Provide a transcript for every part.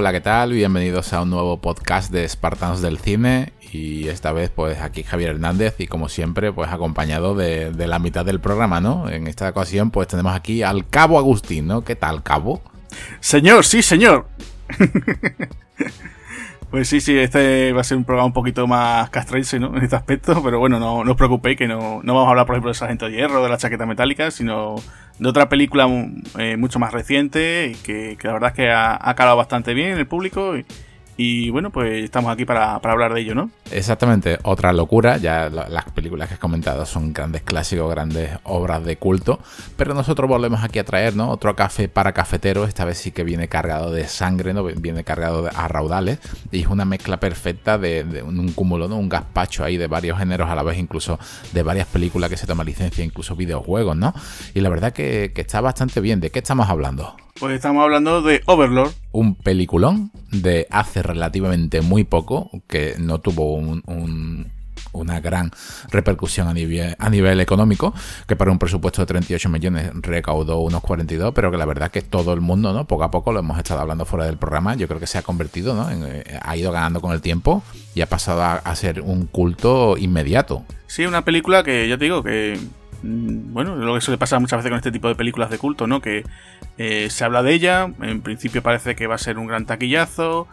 Hola, ¿qué tal? Bienvenidos a un nuevo podcast de Espartanos del Cine y esta vez pues aquí Javier Hernández y como siempre pues acompañado de, la mitad del programa, ¿no? En esta ocasión pues tenemos aquí al Cabo Agustín, ¿no? ¿Qué tal, Cabo? Señor, sí, señor. Pues sí, sí, este va a ser un programa un poquito más castrense, ¿no? En este aspecto, pero bueno, no, os preocupéis que no, no, vamos a hablar, por ejemplo, de Sargento de Hierro, de la chaqueta metálica, sino de otra película eh, mucho más reciente y que, la verdad es que ha, ha calado bastante bien en el público y, y bueno, pues estamos aquí para, hablar de ello, ¿no? Exactamente, otra locura. Ya las películas que has comentado son grandes clásicos, grandes obras de culto. Pero nosotros volvemos aquí a traer, ¿no? Otro café para cafeteros. Esta vez sí que viene cargado de sangre, ¿no? Viene cargado a raudales. Y es una mezcla perfecta de, un, cúmulo, ¿no? Un gazpacho ahí de varios géneros a la vez, incluso de varias películas que se toma licencia, incluso videojuegos, ¿no? Y la verdad que, que está bastante bien. ¿De qué estamos hablando? Pues estamos hablando de Overlord. Un peliculón de hace relativamente muy poco, que no tuvo una gran repercusión a nivel, a nivel económico, que para un presupuesto de 38 millones recaudó unos 42, pero que la verdad que todo el mundo, ¿no? Poco a poco lo hemos estado hablando fuera del programa, yo creo que se ha convertido, ¿no? Eh, ha ido ganando con el tiempo y ha pasado a ser un culto inmediato. Sí, una película que ya te digo que bueno, lo que suele pasar muchas veces con este tipo de películas de culto, ¿no? Que eh, se habla de ella, en principio parece que va a ser un gran taquillazo,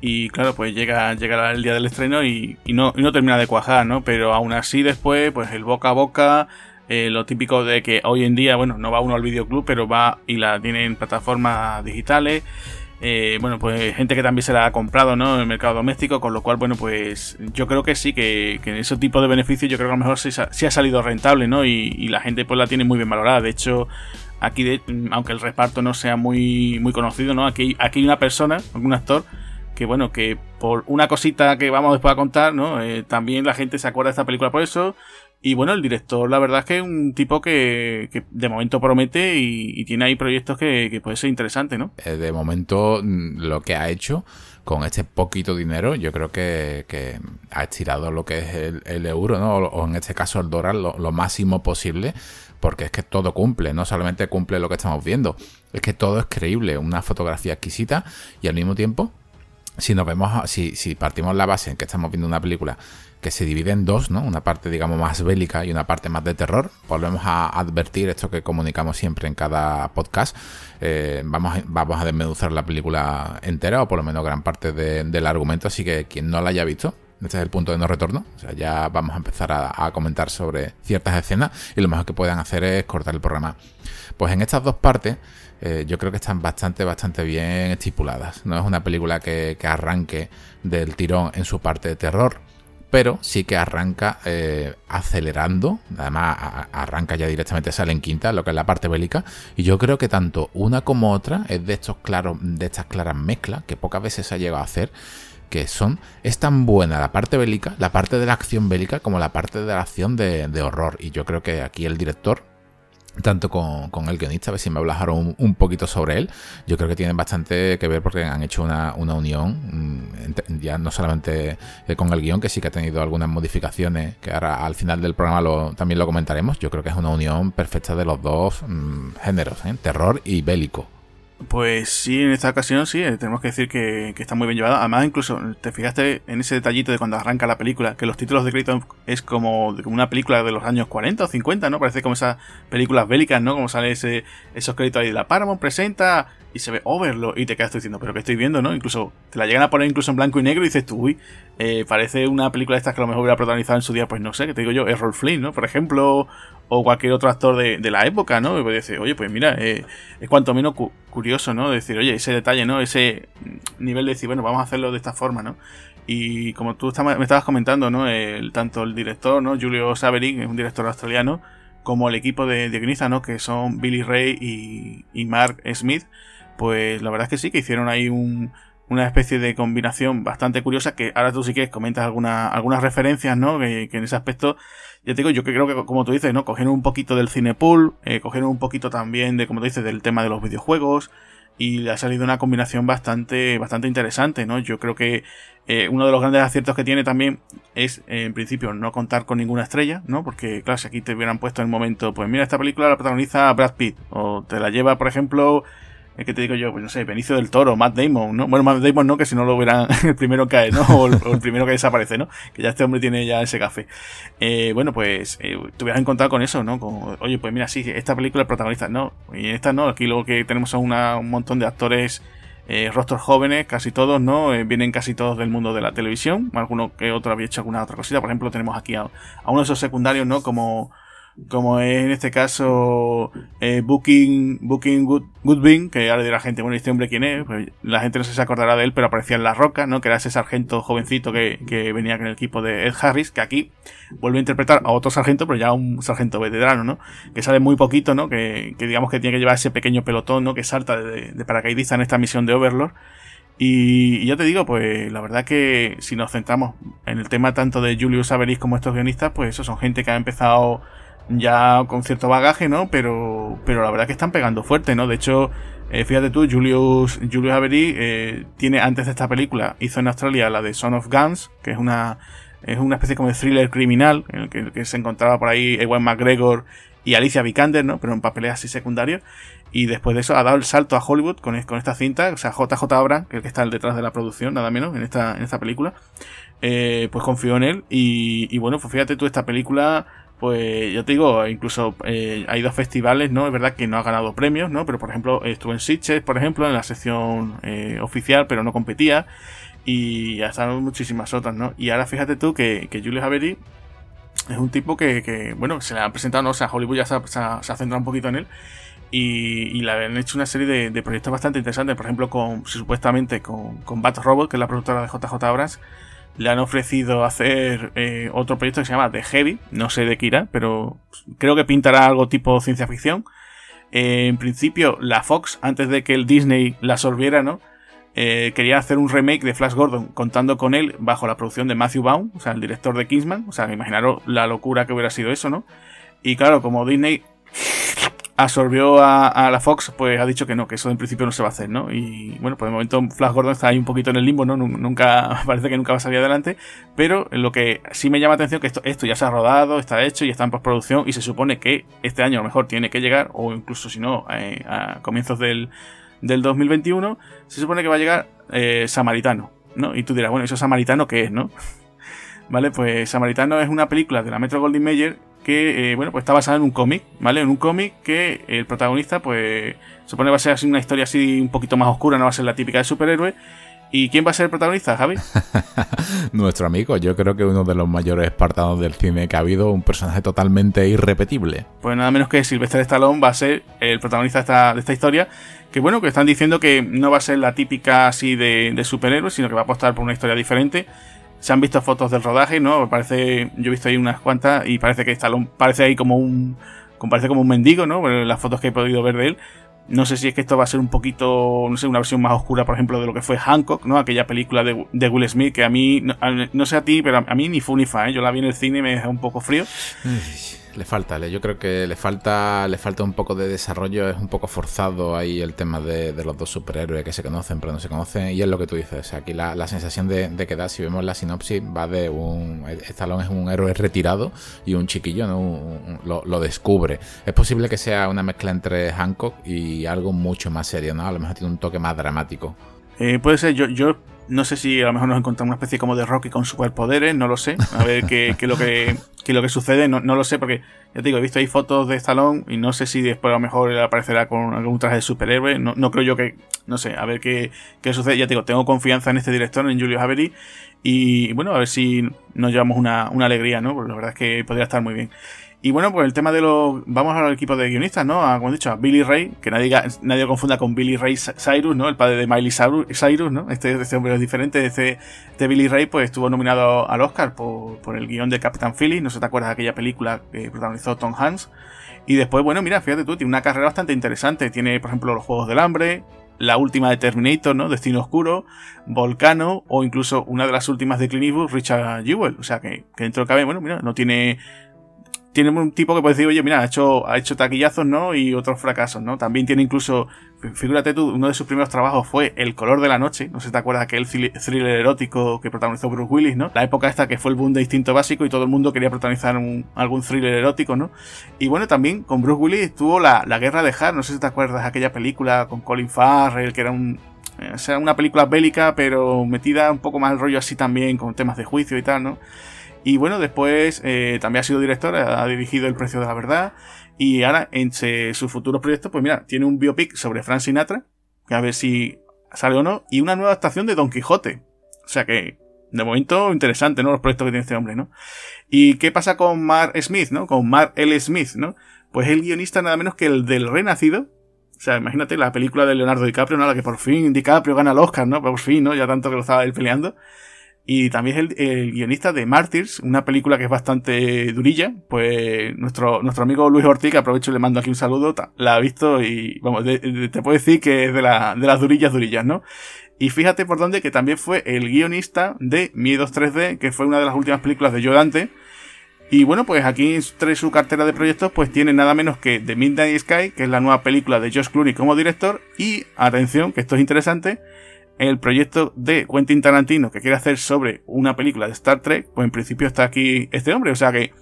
y claro, pues llega, llega el día del estreno y, no, no, termina de cuajar, ¿no? Pero aún así después, pues el boca a boca, eh, lo típico de que hoy en día, bueno, no va uno al videoclub, pero va y la tiene en plataformas digitales. Eh, bueno, pues gente que también se la ha comprado, ¿no? En el mercado doméstico, con lo cual, bueno, pues yo creo que sí, que, que ese tipo de beneficios yo creo que a lo mejor sí, ha salido rentable, ¿no? Y, la gente pues la tiene muy bien valorada. De hecho, aquí, aunque el reparto no sea muy, muy conocido, ¿no? Aquí, aquí hay una persona, un actor, que bueno, que por una cosita que vamos después a contar, ¿no? Eh, también la gente se acuerda de esta película por eso. Y bueno, el director, la verdad es que es un tipo que, de momento promete y, tiene ahí proyectos que, puede ser interesante, ¿no? Eh, de momento, mm, lo que ha hecho con este poquito dinero, yo creo que, ha estirado lo que es el, euro, ¿no? O, en este caso el dólar, lo, máximo posible, porque es que todo cumple, no solamente cumple lo que estamos viendo, es que todo es creíble, una fotografía exquisita y al mismo tiempo, si nos vemos, si, si partimos la base en que estamos viendo una película que se divide en dos, ¿no? Una parte, digamos, más bélica y una parte más de terror. Volvemos a advertir esto que comunicamos siempre en cada podcast. Eh, vamos, a, vamos a desmenuzar la película entera, o por lo menos gran parte del argumento, así que quien no la haya visto, este es el punto de no retorno. O sea, ya vamos a empezar a, comentar sobre ciertas escenas y lo mejor que puedan hacer es cortar el programa. Pues en estas dos partes eh, yo creo que están bastante, bastante bien estipuladas. No es una película que, que arranque del tirón en su parte de terror pero sí que arranca eh, acelerando, además arranca ya directamente, sale en quinta, lo que es la parte bélica, y yo creo que tanto una como otra es de estos claros, de estas claras mezclas que pocas veces se ha llegado a hacer, que son, es tan buena la parte bélica, la parte de la acción bélica, como la parte de la acción de horror, y yo creo que aquí el director tanto con, el guionista, a ver si me hablas ahora un, poquito sobre él. Yo creo que tienen bastante que ver porque han hecho una, unión, mm, ya no solamente eh, con el guion, que sí que ha tenido algunas modificaciones, que ahora al final del programa lo, también lo comentaremos. Yo creo que es una unión perfecta de los dos mm, géneros, ¿eh? terror y bélico. Pues sí, en esta ocasión sí, eh, tenemos que decir que, está muy bien llevada. Además, incluso te fijaste en ese detallito de cuando arranca la película, que los títulos de crédito es como una película de los años 40 o 50, ¿no? Parece como esas películas bélicas, ¿no? Como sale ese, esos créditos ahí de la Paramount presenta y se ve Overlord y te quedas diciendo, pero ¿qué estoy viendo, no? Incluso te la llegan a poner incluso en blanco y negro y dices tú, uy, eh, parece una película de estas que a lo mejor hubiera protagonizado en su día, pues no sé, que te digo yo, Errol Flynn, ¿no? Por ejemplo, o cualquier otro actor de, la época, ¿no? Y pues decir, oye, pues mira, eh, es cuanto menos curioso, ¿no? Decir, oye, ese detalle, ¿no? Ese nivel de decir, bueno, vamos a hacerlo de esta forma, ¿no? Y como tú me estabas comentando, ¿no? Tanto el director, ¿no? Julio Saverick, es un director australiano, como el equipo de, de ¿no? Que son Billy Ray y, y Mark Smith, pues la verdad es que sí, que hicieron ahí una especie de combinación bastante curiosa que ahora tú sí que comentas algunas referencias, ¿no? Que, en ese aspecto ya te digo, yo creo que como tú dices, ¿no? Cogieron un poquito del cinepool, eh, cogieron un poquito también de, como tú dices, del tema de los videojuegos y ha salido una combinación bastante, bastante interesante, ¿no? Yo creo que eh, uno de los grandes aciertos que tiene también es, eh, en principio, no contar con ninguna estrella, ¿no? Porque, claro, si aquí te hubieran puesto en el momento, pues mira, esta película la protagoniza Brad Pitt, o te la lleva, por ejemplo, es que te digo yo, pues no sé, Benicio del Toro, Matt Damon, ¿no? Bueno, Matt Damon no, que si no lo hubieran, el primero cae, ¿no? O el, primero que desaparece, ¿no? Que ya este hombre tiene ya ese café. Eh, bueno, pues eh, te hubieras encontrado con eso, ¿no? Oye, pues mira, sí, esta película el protagonista, no. Y esta no, aquí lo que tenemos son una, un montón de actores eh, rostros jóvenes, casi todos, ¿no? Eh, vienen casi todos del mundo de la televisión. Alguno que otro había hecho alguna otra cosita. Por ejemplo, tenemos aquí a, a uno de esos secundarios, ¿no? Como como es en este caso eh, Booking, Booking Good, Goodwin, que ahora dirá gente, bueno, este hombre quién es? Pues la gente no se acordará de él, pero aparecía en La Roca, ¿no? Que era ese sargento jovencito que, que venía con el equipo de Ed Harris, que aquí vuelve a interpretar a otro sargento, pero ya un sargento veterano, ¿no? Que sale muy poquito, ¿no? Que, que digamos que tiene que llevar ese pequeño pelotón, ¿no? Que salta de, de paracaidista en esta misión de Overlord. Y, y, ya te digo, pues la verdad que si nos centramos en el tema tanto de Julius Averis como estos guionistas, pues eso son gente que ha empezado ya con cierto bagaje, ¿no? Pero, pero la verdad que están pegando fuerte, ¿no? De hecho, eh, fíjate tú, Julius, Julius Avery eh, tiene antes de esta película, hizo en Australia la de Son of Guns, que es una, es una especie como de thriller criminal, en el que, se encontraba por ahí Ewan McGregor y Alicia Vikander, ¿no? Pero en papeles así secundarios. Y después de eso ha dado el salto a Hollywood con, con esta cinta, o sea, JJ Abrams, que es el que está detrás de la producción, nada menos, en esta, en esta película. Eh, pues confió en él. Y, y bueno, pues fíjate tú, esta película pues yo te digo, incluso eh, hay dos festivales, ¿no? Es verdad que no ha ganado premios, ¿no? Pero por ejemplo, estuvo en Sitges, por ejemplo, en la sección eh, oficial, pero no competía. Y ya están muchísimas otras, ¿no? Y ahora fíjate tú que, que Julius Avery es un tipo que, que, bueno, se le ha presentado, ¿no? O sea, Hollywood ya se ha, se centrado un poquito en él. Y, y, le han hecho una serie de, de, proyectos bastante interesantes, por ejemplo, con supuestamente con, con Bat Robot, que es la productora de JJ Abrams le han ofrecido hacer eh, otro proyecto que se llama The Heavy, no sé de qué irá, pero creo que pintará algo tipo ciencia ficción. Eh, en principio, la Fox, antes de que el Disney la absorbiera, ¿no? Eh, quería hacer un remake de Flash Gordon contando con él bajo la producción de Matthew Baum, o sea, el director de Kingsman. O sea, imaginaros la locura que hubiera sido eso, ¿no? Y claro, como Disney absorbió a, la Fox, pues ha dicho que no, que eso en principio no se va a hacer, ¿no? Y bueno, pues de momento Flash Gordon está ahí un poquito en el limbo, ¿no? Nunca, parece que nunca va a salir adelante, pero lo que sí me llama la atención es que esto, ya se ha rodado, está hecho y está en postproducción y se supone que este año a lo mejor tiene que llegar, o incluso si no, eh, a comienzos del, del 2021, se supone que va a llegar eh, Samaritano, ¿no? Y tú dirás, bueno, ¿eso Samaritano qué es, no? Vale, pues Samaritano es una película de la Metro Goldwyn Mayer que, eh, bueno, pues está basada en un cómic, ¿vale? En un cómic que el protagonista, pues, supone va a ser así una historia así un poquito más oscura, no va a ser la típica de superhéroe. ¿Y quién va a ser el protagonista, Javi? Nuestro amigo, yo creo que uno de los mayores espartanos del cine que ha habido, un personaje totalmente irrepetible. Pues nada menos que Sylvester Stallone va a ser el protagonista de esta, de esta historia, que bueno, que están diciendo que no va a ser la típica así de, de superhéroe, sino que va a apostar por una historia diferente se han visto fotos del rodaje, ¿no? Parece, yo he visto ahí unas cuantas y parece que Stallone parece ahí como un, parece como un mendigo, ¿no? Las fotos que he podido ver de él. No sé si es que esto va a ser un poquito, no sé, una versión más oscura, por ejemplo, de lo que fue Hancock, ¿no? Aquella película de, de Will Smith, que a mí, no, sé a ti, pero a mí ni fu ni fa, ¿eh? Yo la vi en el cine y me dejó un poco frío. Le falta, yo creo que le falta, le falta un poco de desarrollo, es un poco forzado ahí el tema de, los dos superhéroes que se conocen pero no se conocen, y es lo que tú dices, aquí la, sensación de, que da, si vemos la sinopsis, va de un, Stallone es un héroe retirado y un chiquillo ¿no? lo, descubre. Es posible que sea una mezcla entre Hancock y algo mucho más serio, ¿no? A lo mejor tiene un toque más dramático. Eh, puede ser, yo, yo no sé si a lo mejor nos encontramos una especie como de Rocky con superpoderes, no lo sé. A ver qué, qué lo que qué lo que sucede, no, no, lo sé, porque ya te digo, he visto ahí fotos de Stallone y no sé si después a lo mejor aparecerá con algún traje de superhéroe. No, no creo yo que, no sé, a ver qué, qué sucede. Ya te digo, tengo confianza en este director, en Julius Avery. Y bueno, a ver si nos llevamos una, una alegría, ¿no? Porque la verdad es que podría estar muy bien. Y bueno, pues el tema de los. Vamos al equipo de guionistas, ¿no? A, como he dicho, a Billy Ray, que nadie, nadie confunda con Billy Ray Cyrus, ¿no? El padre de Miley Cyrus, ¿no? Este, este hombre es diferente. Este, este Billy Ray, pues estuvo nominado al Oscar por, por el guion de Captain Philly. No sé te acuerdas de aquella película que protagonizó Tom Hanks. Y después, bueno, mira, fíjate tú, tiene una carrera bastante interesante. Tiene, por ejemplo, los Juegos del Hambre, la última de Terminator, ¿no? Destino Oscuro, Volcano, o incluso una de las últimas de Clint Richard Jewell. O sea que, que dentro de cabe, bueno, mira, no tiene tiene un tipo que puede decir, oye, mira, ha hecho, ha hecho taquillazos, ¿no? Y otros fracasos, ¿no? También tiene incluso, figúrate tú, uno de sus primeros trabajos fue El color de la noche, no sé si te acuerdas aquel thriller erótico que protagonizó Bruce Willis, ¿no? La época esta que fue el boom de instinto básico y todo el mundo quería protagonizar algún thriller erótico, ¿no? Y bueno, también con Bruce Willis tuvo la, la guerra de Hart, no sé si te acuerdas aquella película con Colin Farrell, que era un, o sea, una película bélica, pero metida un poco más al rollo así también, con temas de juicio y tal, ¿no? Y bueno, después eh, también ha sido director, ha dirigido El precio de la verdad. Y ahora, entre sus futuros proyectos, pues mira, tiene un biopic sobre Frank Sinatra, que a ver si sale o no, y una nueva adaptación de Don Quijote. O sea que, de momento, interesante, ¿no? Los proyectos que tiene este hombre, ¿no? ¿Y qué pasa con Mark Smith, ¿no? Con Mark L. Smith, ¿no? Pues el guionista nada menos que el del Renacido. O sea, imagínate la película de Leonardo DiCaprio, ¿no? La que por fin DiCaprio gana el Oscar, ¿no? Por fin, ¿no? Ya tanto que lo estaba él peleando. Y también es el, guionista de Martyrs, una película que es bastante durilla. Pues nuestro, nuestro amigo Luis Ortiz, que aprovecho y le mando aquí un saludo, la ha visto y vamos, te puedo decir que es de, la, de las durillas durillas, ¿no? Y fíjate por dónde que también fue el guionista de Miedos 3D, que fue una de las últimas películas de Joe Dante. Y bueno, pues aquí entre su cartera de proyectos, pues tiene nada menos que The Midnight Sky, que es la nueva película de Josh Clooney como director. Y atención, que esto es interesante, el proyecto de Quentin Tarantino que quiere hacer sobre una película de Star Trek, pues en principio está aquí este hombre. O sea que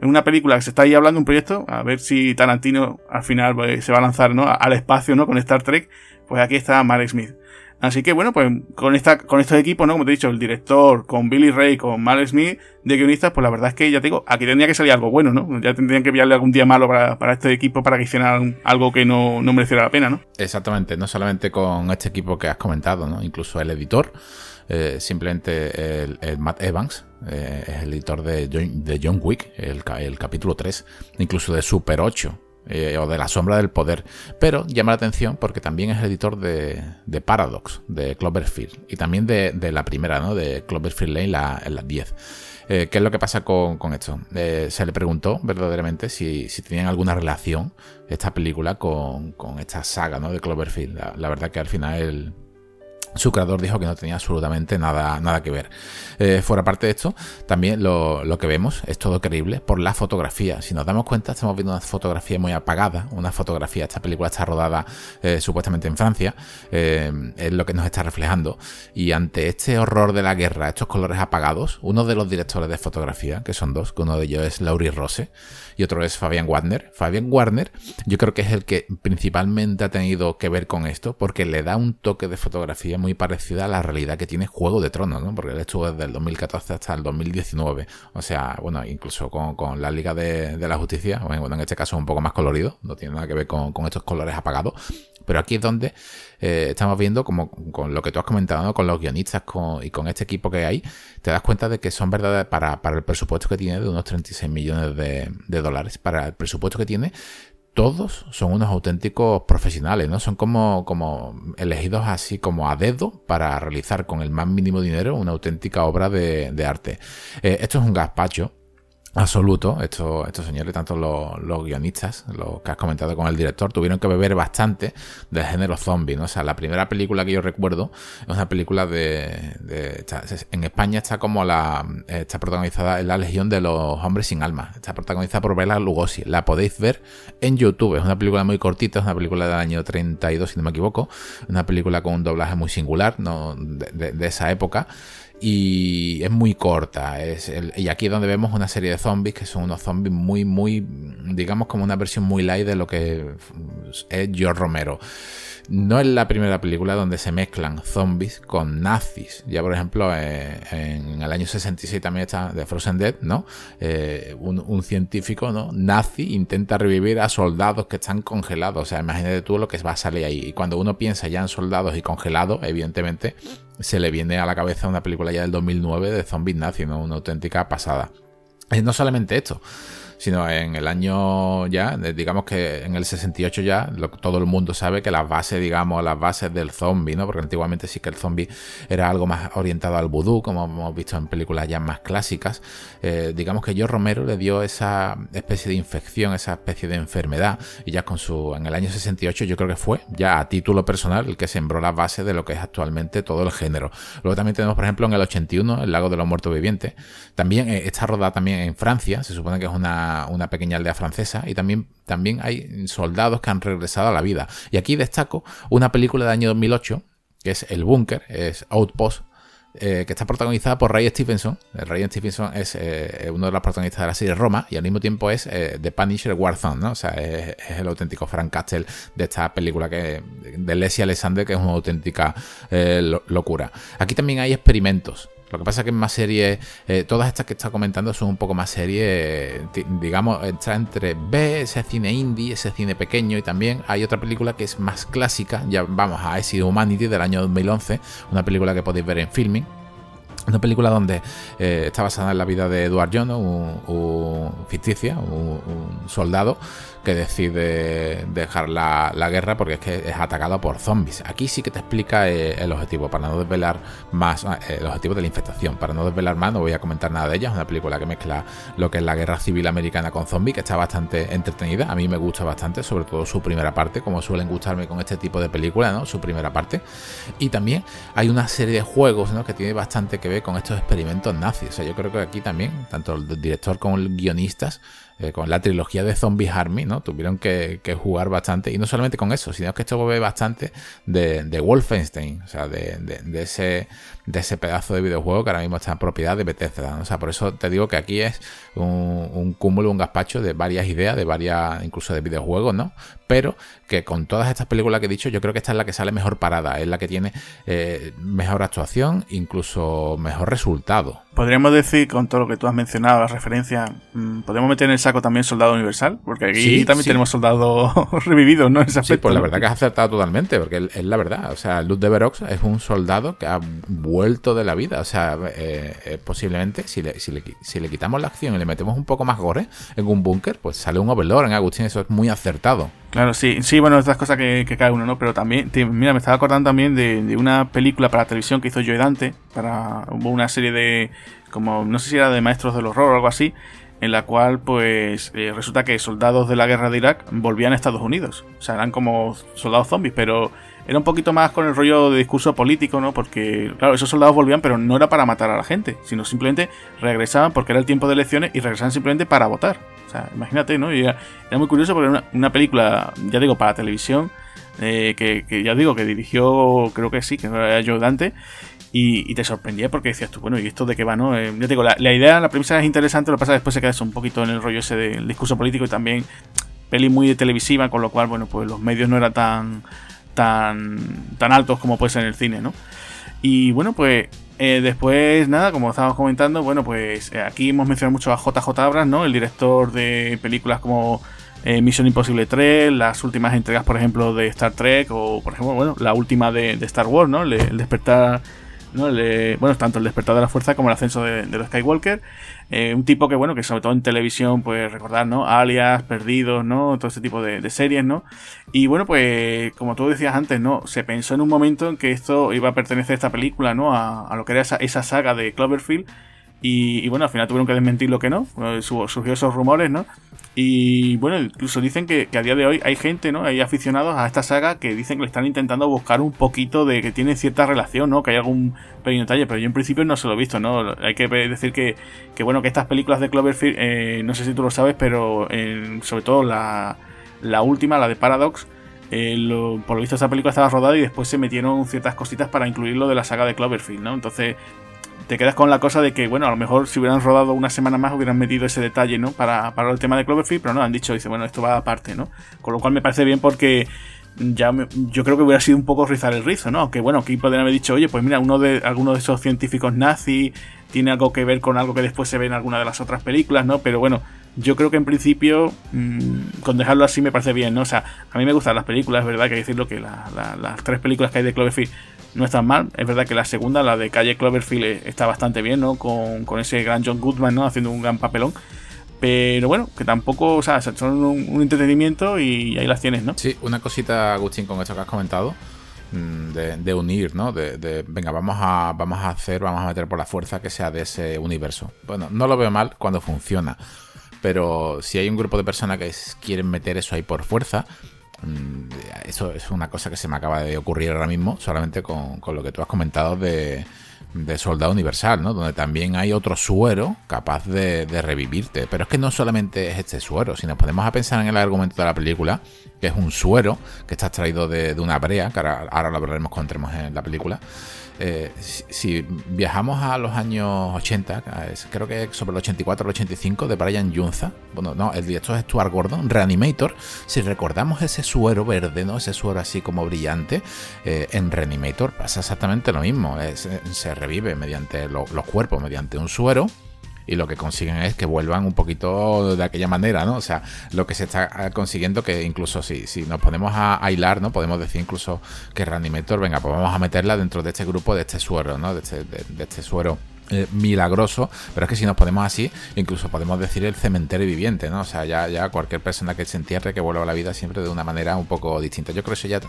en una película que se está ahí hablando, un proyecto, a ver si Tarantino al final pues, se va a lanzar ¿no? al espacio ¿no? con Star Trek, pues aquí está Mark Smith. Así que bueno, pues con esta, con estos equipos, ¿no? Como te he dicho, el director, con Billy Ray, con Mal Smith, de guionistas, pues la verdad es que ya te digo, aquí tendría que salir algo bueno, ¿no? Ya tendrían que enviarle algún día malo para, para este equipo para que hicieran algo que no, no mereciera la pena, ¿no? Exactamente, no solamente con este equipo que has comentado, ¿no? Incluso el editor. Eh, simplemente el, Matt Evans eh, es el editor de John, de John Wick, el, el capítulo 3, incluso de Super 8, eh, o de La Sombra del Poder, pero llama la atención porque también es el editor de, Paradox, de Cloverfield, y también de, la primera, ¿no? de Cloverfield Lane, la, en las 10. Eh, ¿Qué es lo que pasa con, esto? Eh, se le preguntó verdaderamente si, tenían alguna relación esta película con, esta saga ¿no? de Cloverfield. La, verdad que al final su creador dijo que no tenía absolutamente nada, nada que ver. Eh, fuera parte de esto, también lo, que vemos es todo creíble por la fotografía. Si nos damos cuenta, estamos viendo una fotografía muy apagada, una fotografía, esta película está rodada eh, supuestamente en Francia, eh, es lo que nos está reflejando. Y ante este horror de la guerra, estos colores apagados, uno de los directores de fotografía, que son dos, que uno de ellos es Laurie Rose, y otro es Fabián Warner. Fabián Warner yo creo que es el que principalmente ha tenido que ver con esto porque le da un toque de fotografía muy parecida a la realidad que tiene Juego de Tronos, ¿no? Porque él estuvo desde el 2014 hasta el 2019. O sea, bueno, incluso con, la Liga de, la Justicia, bueno, en este caso es un poco más colorido, no tiene nada que ver con, con estos colores apagados. Pero aquí es donde eh, estamos viendo, como con lo que tú has comentado, con los guionistas y con este equipo que hay, te das cuenta de que son verdades para, el presupuesto que tiene de unos 36 millones de, dólares. Para el presupuesto que tiene, todos son unos auténticos profesionales, ¿no? Son como, como elegidos así como a dedo para realizar con el más mínimo dinero una auténtica obra de, arte. Eh, esto es un gazpacho absoluto. Estos, estos señores, tanto los, guionistas, los que has comentado con el director, tuvieron que beber bastante del género zombie. O sea, la primera película que yo recuerdo es una película de... en España está como la... Está protagonizada en La Legión de los Hombres Sin Alma. Está protagonizada por Bela Lugosi. La podéis ver en YouTube. Es una película muy cortita, es una película del año 32, si no me equivoco. Una película con un doblaje muy singular, ¿no? de esa época y es muy corta. Es y aquí es donde vemos una serie de zombies que son unos zombies muy, muy, digamos como una versión muy light de lo que es George Romero. No es la primera película donde se mezclan zombies con nazis. Ya, por ejemplo, eh, en el año 66 también está de Frozen Dead, ¿no? Eh, un, científico, ¿no? Nazi intenta revivir a soldados que están congelados. O sea, imagínate tú lo que va a salir ahí. Y cuando uno piensa ya en soldados y congelados, evidentemente se le viene a la cabeza una película ya del 2009 de zombies nazis, ¿no? Una auténtica pasada. Y no solamente esto, sino en el año ya, digamos que en el 68 ya, todo el mundo sabe que las bases, digamos, las bases del zombie, ¿no? Porque antiguamente sí que el zombie era algo más orientado al vudú, como hemos visto en películas ya más clásicas. Eh, digamos que yo Romero le dio esa especie de infección, esa especie de enfermedad, y ya con su, en el año 68 yo creo que fue, ya a título personal, el que sembró las bases de lo que es actualmente todo el género. Luego también tenemos, por ejemplo, en el 81, El lago de los muertos vivientes. También eh, está rodada también en Francia, se supone que es una una, una, pequeña aldea francesa y también, también hay soldados que han regresado a la vida. Y aquí destaco una película del año 2008, que es El Búnker, es Outpost, eh, que está protagonizada por Ray Stevenson. Ray Stevenson es eh, uno de los protagonistas de la serie Roma y al mismo tiempo es eh, The Punisher Warzone, ¿no? O sea, es, el auténtico Frank Castle de esta película que, de Leslie Alexander, que es una auténtica locura. Aquí también hay experimentos. Lo que pasa es que en más series, todas estas que está comentando son un poco más series, digamos, está entre B, ese cine indie, ese cine pequeño, y también hay otra película que es más clásica, ya vamos a I Humanity del año 2011, una película que podéis ver en filming, una película donde eh, está basada en la vida de Edward Jones, un, ficticia, un, soldado que decide dejar la, guerra porque es que es atacado por zombies. Aquí sí que te explica eh, el objetivo, para no desvelar más, ah, el objetivo de la infectación. Para no desvelar más, no voy a comentar nada de ella. Es una película que mezcla lo que es la guerra civil americana con zombies, que está bastante entretenida. A mí me gusta bastante, sobre todo su primera parte, como suelen gustarme con este tipo de películas, ¿no? Su primera parte. Y también hay una serie de juegos. Que tiene bastante que ver con estos experimentos nazis. O sea, yo creo que aquí también, tanto el director como los guionistas, eh, con la trilogía de Zombies Army, ¿no? Tuvieron que, jugar bastante, y no solamente con eso, sino que esto ve bastante de, Wolfenstein, o sea, de, ese, de ese pedazo de videojuego que ahora mismo está en propiedad de Bethesda, O sea, por eso te digo que aquí es un, cúmulo, un gazpacho de varias ideas, de varias, incluso de videojuegos, ¿no? Pero que con todas estas películas que he dicho, yo creo que esta es la que sale mejor parada, es la que tiene eh, mejor actuación, incluso mejor resultado. Podríamos decir, con todo lo que tú has mencionado, las referencias, mm, podemos meter en el saco también Soldado Universal, porque aquí también tenemos soldados revividos, ¿no? sí, pues la verdad que has acertado totalmente, porque es la verdad. O sea, Luz de Verox es un soldado que ha vuelto de la vida. O sea, eh, eh, posiblemente, si le, si, le, si le quitamos la acción y le metemos un poco más gore en un búnker, pues sale un Overlord en Agustín, eso es muy acertado. Claro, sí, sí, bueno, estas cosas que, que cae uno, ¿no? Pero también, mira, me estaba acordando también de, de, una película para televisión que hizo Joe Dante, para hubo una serie de, como, no sé si era de Maestros del Horror o algo así, en la cual, pues, eh, resulta que soldados de la guerra de Irak volvían a Estados Unidos. O sea, eran como soldados zombies, pero era un poquito más con el rollo de discurso político, ¿no? Porque, claro, esos soldados volvían, pero no era para matar a la gente, sino simplemente regresaban porque era el tiempo de elecciones y regresaban simplemente para votar. O sea, imagínate, ¿no? Y era, muy curioso porque era una, película, ya digo, para televisión, eh, que, ya digo, que dirigió, creo que sí, que era Joe Dante. Y, te sorprendía porque decías tú, bueno, ¿y esto de qué va, no? Eh, ya digo, la, idea, la premisa es interesante, lo que pasa es que después se queda un poquito en el rollo ese del discurso político y también peli muy televisiva, con lo cual, bueno, pues los medios no eran tan tan, tan altos como puede ser en el cine, ¿no? Y bueno, pues eh, después, nada, como estábamos comentando, bueno, pues eh, aquí hemos mencionado mucho a JJ Abrams, ¿no? El director de películas como eh, Misión Imposible 3, las últimas entregas, por ejemplo, de Star Trek, o por ejemplo, bueno, la última de, Star Wars, ¿no? el despertar ¿no? bueno, tanto el despertar de la fuerza como el ascenso de, los Skywalker. Eh, un tipo que, bueno, que sobre todo en televisión, pues recordar, ¿no? Alias, Perdidos, ¿no? Todo este tipo de, series, ¿no? Y bueno, pues como tú decías antes, ¿no? Se pensó en un momento en que esto iba a pertenecer a esta película, ¿no? A, lo que era esa, esa saga de Cloverfield. Y, bueno, al final tuvieron que desmentir lo que no. surgió esos rumores, ¿no? Y bueno, incluso dicen que, a día de hoy hay gente, ¿no? Hay aficionados a esta saga que dicen que le están intentando buscar un poquito de que tiene cierta relación, ¿no? Que hay algún pequeño detalle, pero yo en principio no se lo he visto, ¿no? Hay que decir que, que bueno, que estas películas de Cloverfield, eh, no sé si tú lo sabes, pero sobre todo la, la última, la de Paradox, eh, por lo visto esa película estaba rodada y después se metieron ciertas cositas para incluirlo de la saga de Cloverfield, ¿no? Entonces te quedas con la cosa de que, bueno, a lo mejor si hubieran rodado una semana más hubieran metido ese detalle, ¿no? Para, para el tema de Cloverfield, pero no, han dicho, dice, bueno, esto va aparte, ¿no? Con lo cual me parece bien porque ya yo creo que hubiera sido un poco rizar el rizo, ¿no? Que bueno, aquí podrían haber dicho, oye, pues mira, uno de alguno de esos científicos nazis tiene algo que ver con algo que después se ve en alguna de las otras películas, ¿no? Pero bueno, yo creo que en principio, mmm, con dejarlo así me parece bien, ¿no? O sea, a mí me gustan las películas, es verdad que hay que decirlo que las tres películas que hay de Cloverfield no están mal. Es verdad que la segunda, la de Calle Cloverfield, eh, está bastante bien, ¿no? Con, ese gran John Goodman, ¿no? Haciendo un gran papelón. Pero bueno, que tampoco, o sea, son un, entretenimiento y ahí las tienes, ¿no? Sí, una cosita, Agustín, con esto que has comentado. Mm, de, unir, ¿no? De, venga, vamos a, vamos a hacer, vamos a meter por la fuerza que sea de ese universo. Bueno, no lo veo mal cuando funciona, pero si hay un grupo de personas que quieren meter eso ahí por fuerza, eso es una cosa que se me acaba de ocurrir ahora mismo, solamente con, lo que tú has comentado de, de Soldado Universal, ¿no? Donde también hay otro suero capaz de, revivirte. Pero es que no solamente es este suero, si nos ponemos a pensar en el argumento de la película, que es un suero que está extraído de, una brea, que ahora, ahora lo hablaremos cuando entremos en la película. Eh, si, viajamos a los años 80, creo que sobre el 84 el 85 de Brian Junza, bueno, no, el director es Stuart Gordon, Reanimator, si recordamos ese suero verde, ¿no? Ese suero así como brillante, eh, en Reanimator pasa exactamente lo mismo, se revive mediante los cuerpos, mediante un suero y lo que consiguen es que vuelvan un poquito de aquella manera, ¿no? O sea, lo que se está consiguiendo que incluso si, si nos ponemos a, hilar, ¿no? Podemos decir incluso que Reanimator, venga, pues vamos a meterla dentro de este grupo, de este suero, ¿no? De este, este suero. Eh, milagroso, pero es que si nos ponemos así, incluso podemos decir el cementerio viviente, ¿no? O sea, ya, ya cualquier persona que se entierre, que vuelva a la vida siempre de una manera un poco distinta. Yo creo que eso ya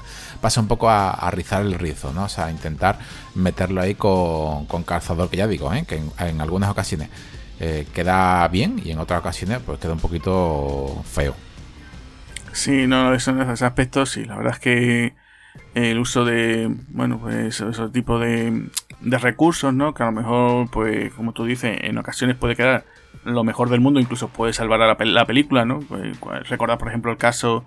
pasa un poco a, rizar el rizo, ¿no? O sea, intentar meterlo ahí con, con calzador, que ya digo, ¿eh? que en algunas ocasiones eh, queda bien y en otras ocasiones pues queda un poquito feo. Sí, no, eso, en ese aspecto sí, la verdad es que el uso de, bueno, pues ese tipo de, de recursos, ¿no? Que a lo mejor, pues, como tú dices, en ocasiones puede quedar lo mejor del mundo, incluso puede salvar a la, película, ¿no? Pues, recordar, por ejemplo, el caso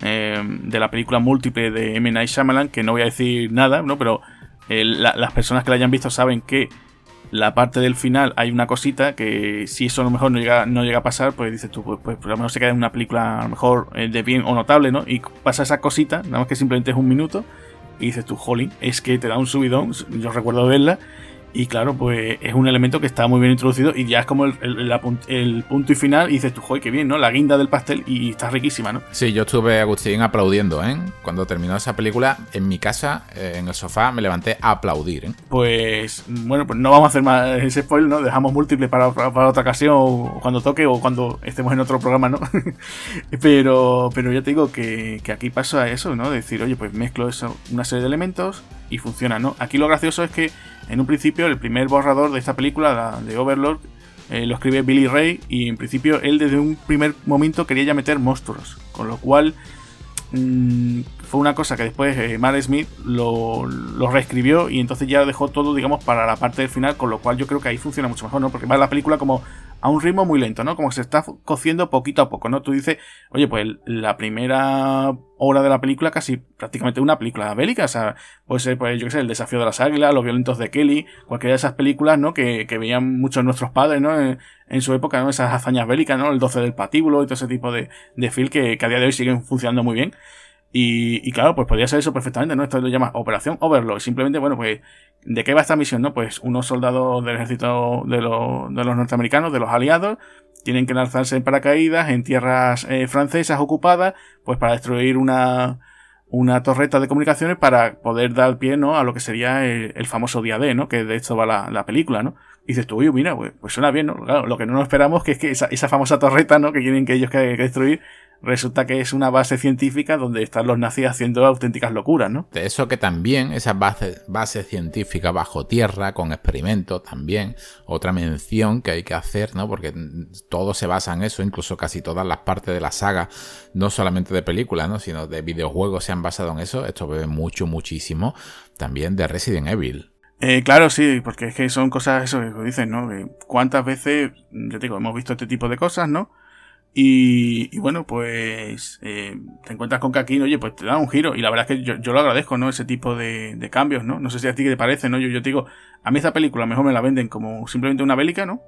eh, de la película múltiple de M. Night Shyamalan, que no voy a decir nada, ¿no? Pero eh, las personas que la hayan visto saben que la parte del final hay una cosita que si eso a lo mejor no llega, no llega a pasar, pues dices tú, pues, pues, a lo mejor se queda en una película a lo mejor eh, de bien o notable, ¿no? Y pasa esa cosita, nada más que simplemente es un minuto, y dices tú, jolín, es que te da un subidón, yo recuerdo verla, y claro, pues es un elemento que está muy bien introducido y ya es como el, punto y final y dices tú, joder, qué bien, ¿no? La guinda del pastel y está riquísima, ¿no? Sí, yo estuve, Agustín, aplaudiendo, ¿eh? Cuando terminó esa película, en mi casa, eh, en el sofá, me levanté a aplaudir, ¿eh? Pues, bueno, pues no vamos a hacer más ese spoiler, ¿no? Dejamos múltiples para, para, otra ocasión o cuando toque o cuando estemos en otro programa, ¿no? pero, pero ya te digo que, que aquí pasa eso, ¿no? De decir, oye, pues mezclo eso, una serie de elementos y funciona, ¿no? Aquí lo gracioso es que en un principio el primer borrador de esta película, de Overlord, eh, lo escribe Billy Ray y en principio él desde un primer momento quería ya meter monstruos, con lo cual mm, fue una cosa que después eh, Smith lo, lo, reescribió y entonces ya dejó todo, digamos, para la parte del final, con lo cual yo creo que ahí funciona mucho mejor, ¿no? Porque va la película como a un ritmo muy lento, ¿no? Como se está cociendo poquito a poco, ¿no? Tú dices, oye, pues la primera hora de la película casi prácticamente una película bélica, o sea, puede ser, pues yo qué sé, El desafío de las águilas, Los violentos de Kelly, cualquiera de esas películas, ¿no? Que, que veían muchos nuestros padres, ¿no? En, su época, ¿no? Esas hazañas bélicas, ¿no? El 12 del patíbulo y todo ese tipo de, de film que, que a día de hoy siguen funcionando muy bien. Y, claro, pues podría ser eso perfectamente, ¿no? Esto lo llama Operación Overlord. Simplemente, bueno, pues, ¿de qué va esta misión, no? Pues unos soldados del ejército de, los, de los norteamericanos, de los aliados, tienen que lanzarse en paracaídas en tierras eh, francesas ocupadas, pues para destruir una, una torreta de comunicaciones para poder dar pie, ¿no? A lo que sería el, famoso día D, ¿no? Que de esto va la, la película, ¿no? Y dices tú, oye, mira, pues, pues, suena bien, ¿no? Claro, lo que no nos esperamos que es que esa, esa famosa torreta, ¿no? Que tienen que ellos que destruir, resulta que es una base científica donde están los nazis haciendo auténticas locuras, ¿no? De eso que también, esa base, base científica bajo tierra, con experimentos también, otra mención que hay que hacer, ¿no? Porque todo se basa en eso, incluso casi todas las partes de la saga, no solamente de películas, ¿no? Sino de videojuegos se han basado en eso. Esto bebe mucho, muchísimo también de Resident Evil. Eh, claro, sí, porque es que son cosas, eso que dicen, ¿no? ¿Cuántas veces, yo te digo, hemos visto este tipo de cosas, ¿no? Y, bueno, pues eh, te encuentras con que aquí, oye, pues te da un giro. Y la verdad es que yo, yo lo agradezco, ¿no? Ese tipo de, de, cambios, ¿no? No sé si a ti te parece, ¿no? Yo, yo te digo, a mí esta película mejor me la venden como simplemente una bélica, ¿no?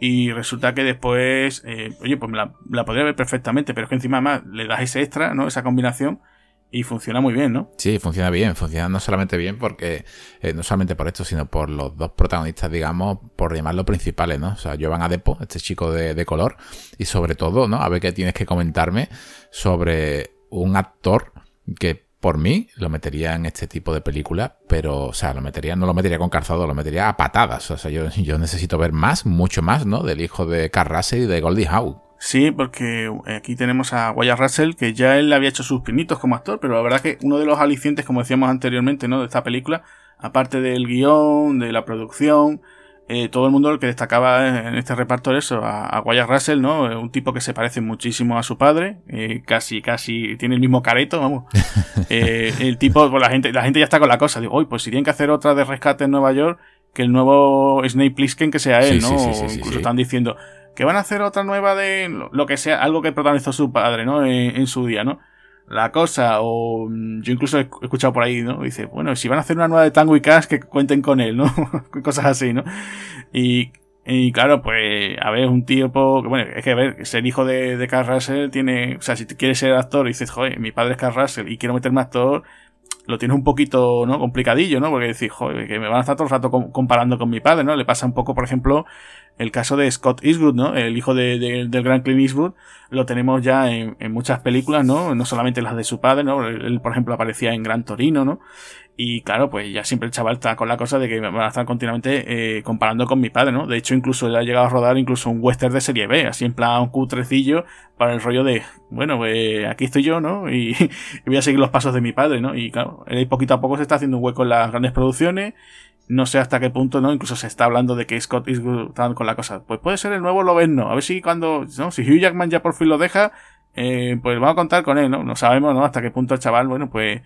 Y resulta que después, eh, oye, pues me la, la podría ver perfectamente, pero es que encima más le das ese extra, ¿no? Esa combinación y funciona muy bien, ¿no? Sí, funciona bien. Funciona no solamente bien porque, eh, no solamente por esto, sino por los dos protagonistas, digamos, por llamarlo principales, ¿no? O sea, Jovan Adepo, este chico de, color, y sobre todo, ¿no? A ver qué tienes que comentarme sobre un actor que por mí lo metería en este tipo de película, pero, o sea, lo metería, no lo metería con calzado, lo metería a patadas. O sea, yo, yo necesito ver más, mucho más, ¿no? Del hijo de Carrase y de Goldie Howe. Sí, porque aquí tenemos a Wyatt Russell, que ya él había hecho sus pinitos como actor, pero la verdad que uno de los alicientes, como decíamos anteriormente, ¿no? De esta película, aparte del guion, de la producción, eh, todo el mundo el que destacaba en este reparto eso, a, a Wyatt Russell, ¿no? Un tipo que se parece muchísimo a su padre, eh, casi, casi tiene el mismo careto, vamos. Eh, el tipo, pues la gente, la gente ya está con la cosa, digo, uy, pues si tienen que hacer otra de rescate en Nueva York, que el nuevo Snake Plissken que sea él, ¿no? Incluso están diciendo que van a hacer otra nueva de lo que sea, algo que protagonizó su padre, ¿no? en su día, ¿no? la cosa, o mm, yo incluso he escuchado por ahí, ¿no? Dice, bueno, si van a hacer una nueva de Tango y Cash, que cuenten con él, ¿no? Cosas así, ¿no? Y, y claro, pues, a ver, un tipo, que bueno, es que a ver, ser hijo de, de Carl Russell tiene, o sea, si quieres ser actor y dices, joder, mi padre es Carl Russell y quiero meterme actor, lo tienes un poquito, ¿no? Complicadillo, ¿no? Porque decís, joder, que me van a estar todo el rato comparando con mi padre, ¿no? Le pasa un poco, por ejemplo, el caso de Scott Eastwood, ¿no? El hijo de, del gran Clint Eastwood, lo tenemos ya en, en, muchas películas, ¿no? No solamente las de su padre, ¿no? Él, por ejemplo, aparecía en Gran Torino, ¿no? Y claro, pues ya siempre el chaval está con la cosa de que van a estar continuamente eh, comparando con mi padre, ¿no? De hecho, incluso él ha llegado a rodar incluso un western de serie B, así en plan un cutrecillo para el rollo de, bueno, pues aquí estoy yo, ¿no? Y, y voy a seguir los pasos de mi padre, ¿no? Y claro, él poquito a poco se está haciendo un hueco en las grandes producciones no sé hasta qué punto, ¿no? Incluso se está hablando de que Scott Eastwood está con la cosa. Pues puede ser el nuevo no A ver si cuando, ¿no? Si Hugh Jackman ya por fin lo deja, eh, pues vamos a contar con él, ¿no? No sabemos, ¿no? Hasta qué punto el chaval, bueno, pues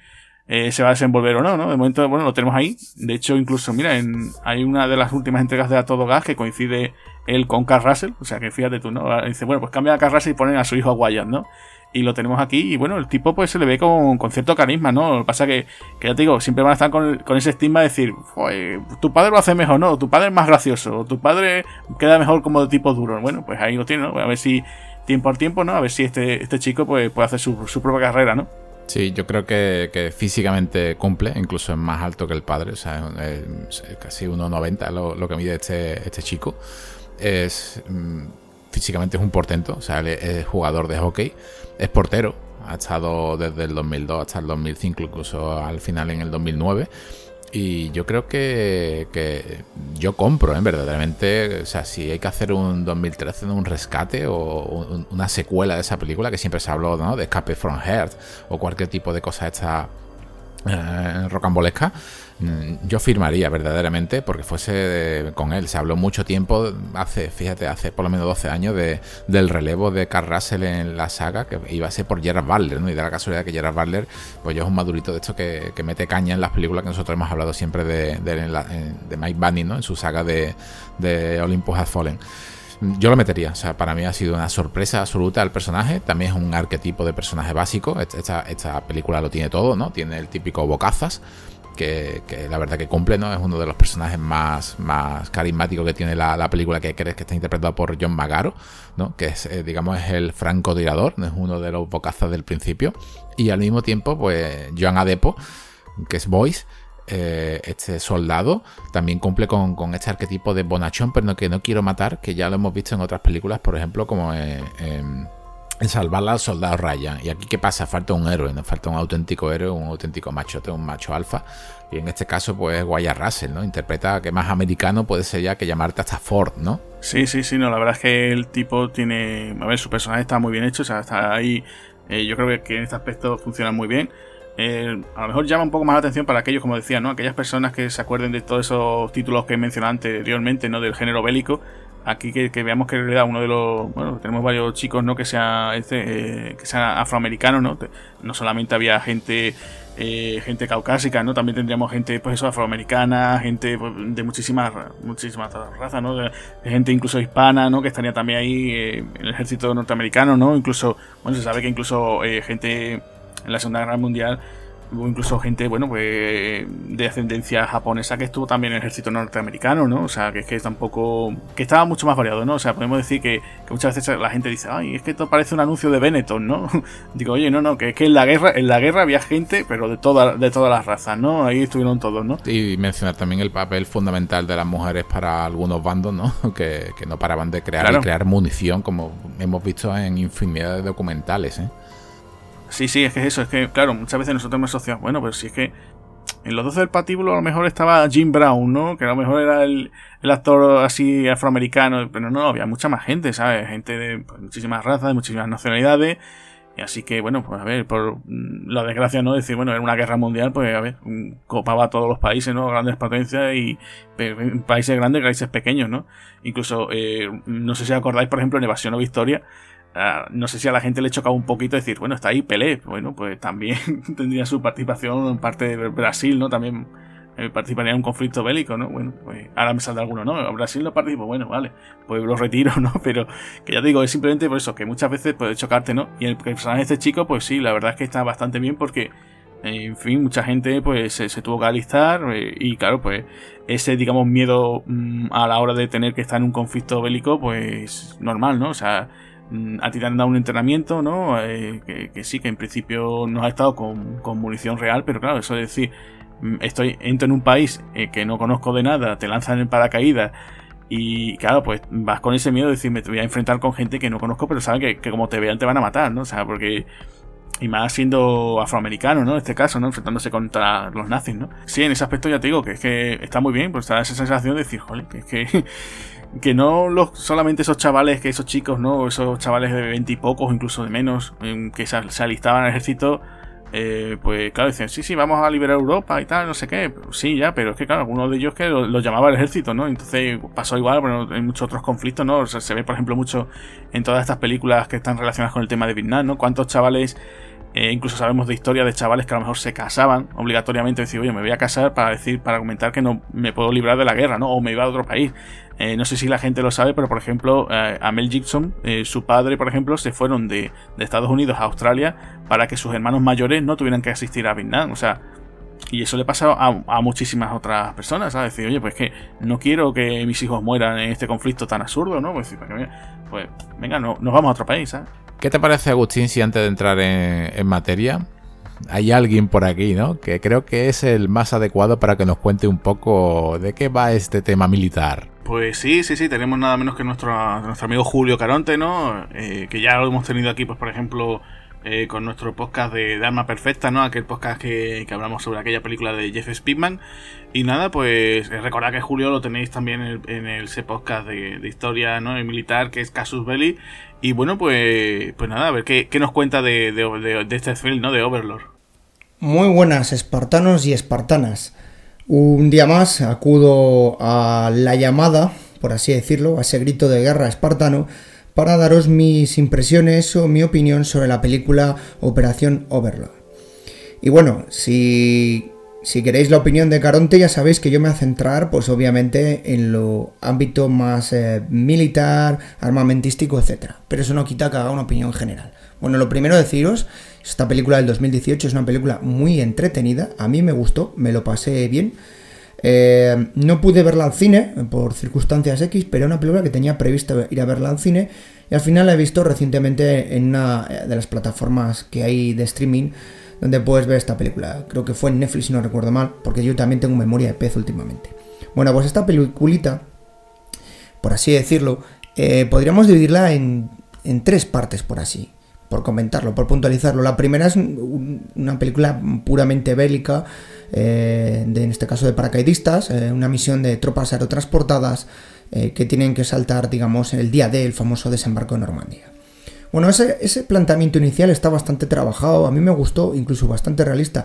eh, se va a desenvolver o no, ¿no? De momento, bueno, lo tenemos ahí. De hecho, incluso, mira, en, hay una de las últimas entregas de A Todo Gas que coincide él con Carl Russell. O sea, que fíjate tú, ¿no? Dice, bueno, pues cambia a Carl Russell y ponen a su hijo a Wyatt, ¿no? y lo tenemos aquí. Y bueno, el tipo pues se le ve con, cierto carisma, ¿no? Lo que pasa que, que ya te digo, siempre van a estar con, con ese estigma de decir, tu padre lo hace mejor, ¿no? Tu padre es más gracioso, tu padre queda mejor como de tipo duro. Bueno, pues ahí lo tiene, ¿no? A ver si tiempo por tiempo, ¿no? A ver si este, este chico pues, puede hacer su, su propia carrera, ¿no? Sí, yo creo que, físicamente cumple, incluso es más alto que el padre, o sea, es, casi 1,90 lo, lo que mide este, este chico. Es. Mm, físicamente es un portento, o sea, es jugador de hockey, es portero, ha estado desde el 2002 hasta el 2005, incluso al final en el 2009. Y yo creo que, que yo compro, ¿eh? verdaderamente. O sea, si hay que hacer un 2013, un rescate o una secuela de esa película, que siempre se habló ¿no? de Escape from Heart o cualquier tipo de cosa esta eh, rocambolesca, Mm, yo firmaría verdaderamente porque fuese con él. Se habló mucho tiempo, hace, fíjate, hace por lo menos 12 años de, del relevo de Carl Russell en la saga, que iba a ser por Gerard Butler, ¿no? Y de la casualidad que Gerard Butler, pues yo es un madurito de esto que, mete caña en las películas que nosotros hemos hablado siempre de, de, Mike Bunny, ¿no? En su saga de, de Olympus Has Fallen yo lo metería. O sea, para mí ha sido una sorpresa absoluta el personaje. También es un arquetipo de personaje básico. Esta, esta película lo tiene todo, ¿no? Tiene el típico bocazas que, la verdad que cumple, ¿no? Es uno de los personajes más, más carismáticos que tiene la, película que crees que está interpretado por John Magaro, ¿no? Que es, eh, digamos, es el francotirador, es uno de los bocazas del principio. Y al mismo tiempo, pues, Joan Adepo, que es Voice, eh, este soldado también cumple con, este arquetipo de bonachón, pero no, que no quiero matar, que ya lo hemos visto en otras películas, por ejemplo, como en en salvar al soldado Ryan. Y aquí, ¿qué pasa? Falta un héroe, nos falta un auténtico héroe, un auténtico machote, un macho alfa. Y en este caso, pues, Wyatt Russell, ¿no? Interpreta que más americano puede ser ya que llamarte hasta Ford, ¿no? Sí, sí, sí, no, la verdad es que el tipo tiene. A ver, su personaje está muy bien hecho, o sea, está ahí. Eh, yo creo que en este aspecto funciona muy bien. Eh, a lo mejor llama un poco más la atención para aquellos, como decía, ¿no? Aquellas personas que se acuerden de todos esos títulos que he mencionado anteriormente, ¿no? Del género bélico. Aquí que, veamos que en realidad uno de los bueno tenemos varios chicos no que sea este eh, que sea afroamericano no no solamente había gente eh, gente caucásica no también tendríamos gente pues eso afroamericana gente pues, de muchísimas muchísimas razas no de, gente incluso hispana no que estaría también ahí eh, en el ejército norteamericano no incluso bueno se sabe que incluso gente en la segunda guerra mundial Hubo incluso gente, bueno, pues de ascendencia japonesa que estuvo también en el ejército norteamericano, ¿no? O sea, que es que tampoco. que estaba mucho más variado, ¿no? O sea, podemos decir que, muchas veces la gente dice, ay, es que esto parece un anuncio de Benetton, ¿no? Digo, oye, no, no, que es que en la guerra, en la guerra había gente, pero de, toda, de todas las razas, ¿no? Ahí estuvieron todos, ¿no? Y mencionar también el papel fundamental de las mujeres para algunos bandos, ¿no? Que, no paraban de crear y crear munición, como hemos visto en infinidad de documentales, ¿eh? Sí, sí, es que es eso, es que, claro, muchas veces nosotros hemos asociado, bueno, pero si es que en los 12 del patíbulo a lo mejor estaba Jim Brown, ¿no? Que a lo mejor era el, actor así afroamericano, pero no, había mucha más gente, ¿sabes? Gente de pues, muchísimas razas, de muchísimas nacionalidades. así que, bueno, pues a ver, por mm, la desgracia, ¿no? Decir, bueno, en una guerra mundial, pues a ver, copaba a todos los países, ¿no? Grandes potencias y países grandes, países pequeños, ¿no? Incluso, eh, no sé si acordáis, por ejemplo, en Evasión o Victoria, no sé si a la gente le chocaba un poquito decir, bueno, está ahí Pelé, bueno, pues también tendría su participación en parte de Brasil, ¿no? También eh, participaría en un conflicto bélico, ¿no? Bueno, pues ahora me saldrá alguno, ¿no? Brasil no participa, bueno, vale, pues lo retiro, ¿no? Pero que ya digo, es simplemente por eso, que muchas veces puede chocarte, ¿no? Y el personaje de este chico, pues sí, la verdad es que está bastante bien porque, en fin, mucha gente pues se, tuvo que alistar eh, y claro, pues ese, digamos, miedo mm, a la hora de tener que estar en un conflicto bélico, pues normal, ¿no? O sea, a ti te han dado un entrenamiento, ¿no? Eh, que, sí, que en principio no ha estado con, con munición real, pero claro, eso es decir Mm, estoy entro en un país eh, que no conozco de nada, te lanzan en paracaídas y claro, pues vas con ese miedo de decir, me voy a enfrentar con gente que no conozco, pero saben que, como te vean te van a matar, ¿no? O sea, porque... Y más siendo afroamericano, ¿no? En este caso, ¿no? Enfrentándose contra los nazis, ¿no? Sí, en ese aspecto ya te digo que es que está muy bien, pues está esa sensación de decir, joder, que es que que no los, solamente esos chavales, que esos chicos, ¿no? Esos chavales de veinte y pocos, incluso de menos, que se, alistaban al ejército, eh, pues claro, dicen, sí, sí, vamos a liberar Europa y tal, no sé qué. Sí, ya, pero es que claro, algunos de ellos que lo, llamaba el ejército, ¿no? Entonces pasó igual, pero en muchos otros conflictos, ¿no? se ve, por ejemplo, mucho en todas estas películas que están relacionadas con el tema de Vietnam, ¿no? Cuántos chavales, eh, incluso sabemos de historias de chavales que a lo mejor se casaban obligatoriamente, decir, oye, me voy a casar para decir, para comentar que no me puedo librar de la guerra, ¿no? O me iba a otro país. Eh, no sé si la gente lo sabe, pero por ejemplo, eh, a Mel Gibson, eh, su padre, por ejemplo, se fueron de, Estados Unidos a Australia para que sus hermanos mayores no tuvieran que asistir a Vietnam. O sea, y eso le pasa a, muchísimas otras personas, ¿sabes? Decir, oye, pues que no quiero que mis hijos mueran en este conflicto tan absurdo, ¿no? Pues, pues venga, no, nos vamos a otro país, ¿sabes? ¿Qué te parece, Agustín, si antes de entrar en materia, hay alguien por aquí, ¿no? Que creo que es el más adecuado para que nos cuente un poco de qué va este tema militar. Pues sí, sí, sí, tenemos nada menos que nuestro, nuestro amigo Julio Caronte, ¿no? Eh, que ya lo hemos tenido aquí, pues por ejemplo, eh, con nuestro podcast de, Arma Perfecta, ¿no? Aquel podcast que, hablamos sobre aquella película de Jeff Speedman. Y nada, pues eh, recordad que Julio lo tenéis también en, el, ese podcast de, historia, ¿no? El militar, que es Casus Belli. Y bueno, pues, pues nada, a ver qué, nos cuenta de, de, este film, ¿no? De Overlord. Muy buenas, espartanos y espartanas. Un día más acudo a la llamada, por así decirlo, a ese grito de guerra espartano, para daros mis impresiones o mi opinión sobre la película Operación Overlord. Y bueno, si, si queréis la opinión de Caronte, ya sabéis que yo me voy a centrar, pues obviamente, en lo ámbito más eh, militar, armamentístico, etc. Pero eso no quita que haga una opinión general. Bueno, lo primero deciros esta película del 2018 es una película muy entretenida, a mí me gustó, me lo pasé bien. Eh, no pude verla al cine por circunstancias X, pero era una película que tenía previsto ir a verla al cine y al final la he visto recientemente en una de las plataformas que hay de streaming donde puedes ver esta película. Creo que fue en Netflix si no recuerdo mal, porque yo también tengo memoria de pez últimamente. Bueno, pues esta peliculita, por así decirlo, eh, podríamos dividirla en, en tres partes, por así por comentarlo, por puntualizarlo. La primera es una película puramente bélica, eh, de, en este caso de paracaidistas, eh, una misión de tropas aerotransportadas eh, que tienen que saltar, digamos, el día del famoso desembarco en Normandía. Bueno, ese, ese, planteamiento inicial está bastante trabajado, a mí me gustó, incluso bastante realista,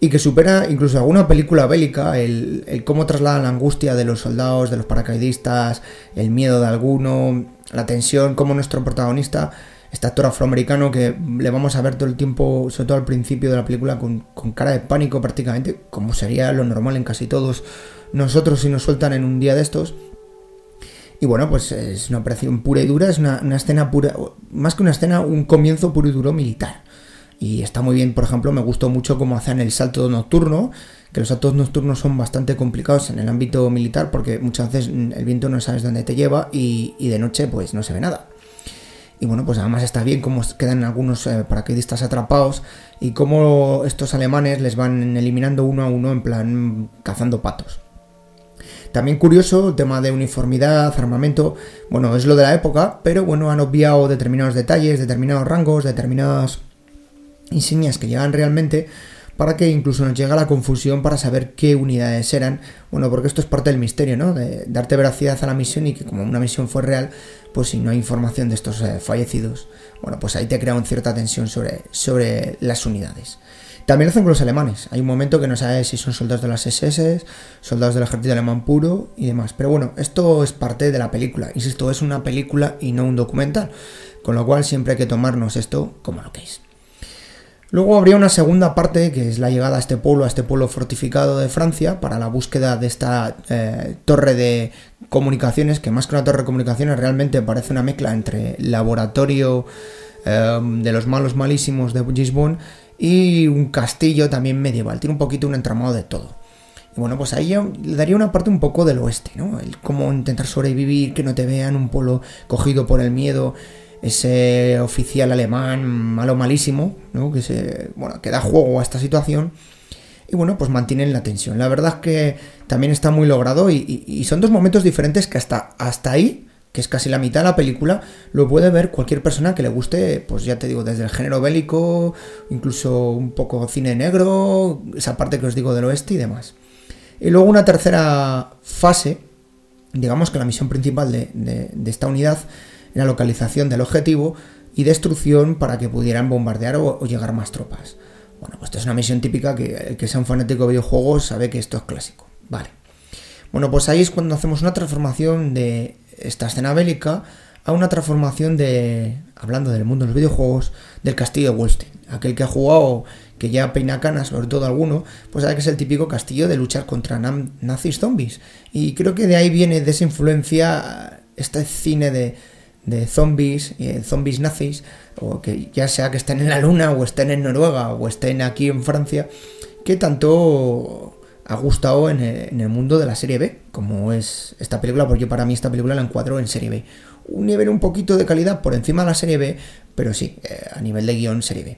y que supera incluso alguna película bélica, el, el cómo traslada la angustia de los soldados, de los paracaidistas, el miedo de alguno, la tensión, como nuestro protagonista este actor afroamericano que le vamos a ver todo el tiempo, sobre todo al principio de la película, con, cara de pánico prácticamente, como sería lo normal en casi todos nosotros si nos sueltan en un día de estos. Y bueno, pues es una operación pura y dura, es una, escena pura, más que una escena, un comienzo puro y duro militar. Y está muy bien, por ejemplo, me gustó mucho cómo hacen el salto nocturno, que los saltos nocturnos son bastante complicados en el ámbito militar porque muchas veces el viento no sabes dónde te lleva y, y de noche pues no se ve nada. Y bueno, pues además está bien cómo quedan algunos eh, paracaidistas atrapados y cómo estos alemanes les van eliminando uno a uno en plan cazando patos. También curioso, el tema de uniformidad, armamento, bueno, es lo de la época, pero bueno, han obviado determinados detalles, determinados rangos, determinadas insignias que llegan realmente, para que incluso nos llegue la confusión para saber qué unidades eran. Bueno, porque esto es parte del misterio, ¿no? De darte veracidad a la misión y que como una misión fue real, pues si no hay información de estos eh, fallecidos, bueno, pues ahí te crea una cierta tensión sobre, sobre las unidades. También lo hacen con los alemanes. Hay un momento que no sabes si son soldados de las SS, soldados del ejército alemán puro y demás. Pero bueno, esto es parte de la película. Insisto, es una película y no un documental. Con lo cual siempre hay que tomarnos esto como lo que es. Luego habría una segunda parte, que es la llegada a este pueblo, a este pueblo fortificado de Francia, para la búsqueda de esta eh, torre de comunicaciones, que más que una torre de comunicaciones realmente parece una mezcla entre laboratorio eh, de los malos malísimos de Gisborne y un castillo también medieval. Tiene un poquito un entramado de todo. Y bueno, pues ahí le daría una parte un poco del oeste, ¿no? El cómo intentar sobrevivir, que no te vean, un pueblo cogido por el miedo, ese oficial alemán malo malísimo, ¿no? Que se, bueno, que da juego a esta situación. Y bueno, pues mantienen la tensión. La verdad es que también está muy logrado y, son dos momentos diferentes que hasta, hasta ahí que es casi la mitad de la película, lo puede ver cualquier persona que le guste, pues ya te digo, desde el género bélico, incluso un poco cine negro, esa parte que os digo del oeste y demás. Y luego una tercera fase, digamos que la misión principal de, esta unidad era localización del objetivo y destrucción para que pudieran bombardear o, llegar más tropas. Bueno, pues esto es una misión típica que el que sea un fanático de videojuegos sabe que esto es clásico. Vale. Bueno, pues ahí es cuando hacemos una transformación de esta escena bélica a una transformación de, hablando del mundo de los videojuegos, del castillo de Wolstein. Aquel que ha jugado, que ya peina canas, sobre todo alguno, pues sabe que es el típico castillo de luchar contra nazis zombies. Y creo que de ahí viene de esa influencia este cine de, de zombies, zombies nazis, o que ya sea que estén en la luna, o estén en Noruega, o estén aquí en Francia, que tanto ha gustado en el, mundo de la serie B, como es esta película, porque para mí esta película la encuadro en serie B. Un nivel un poquito de calidad por encima de la serie B, pero sí, eh, a nivel de guion serie B.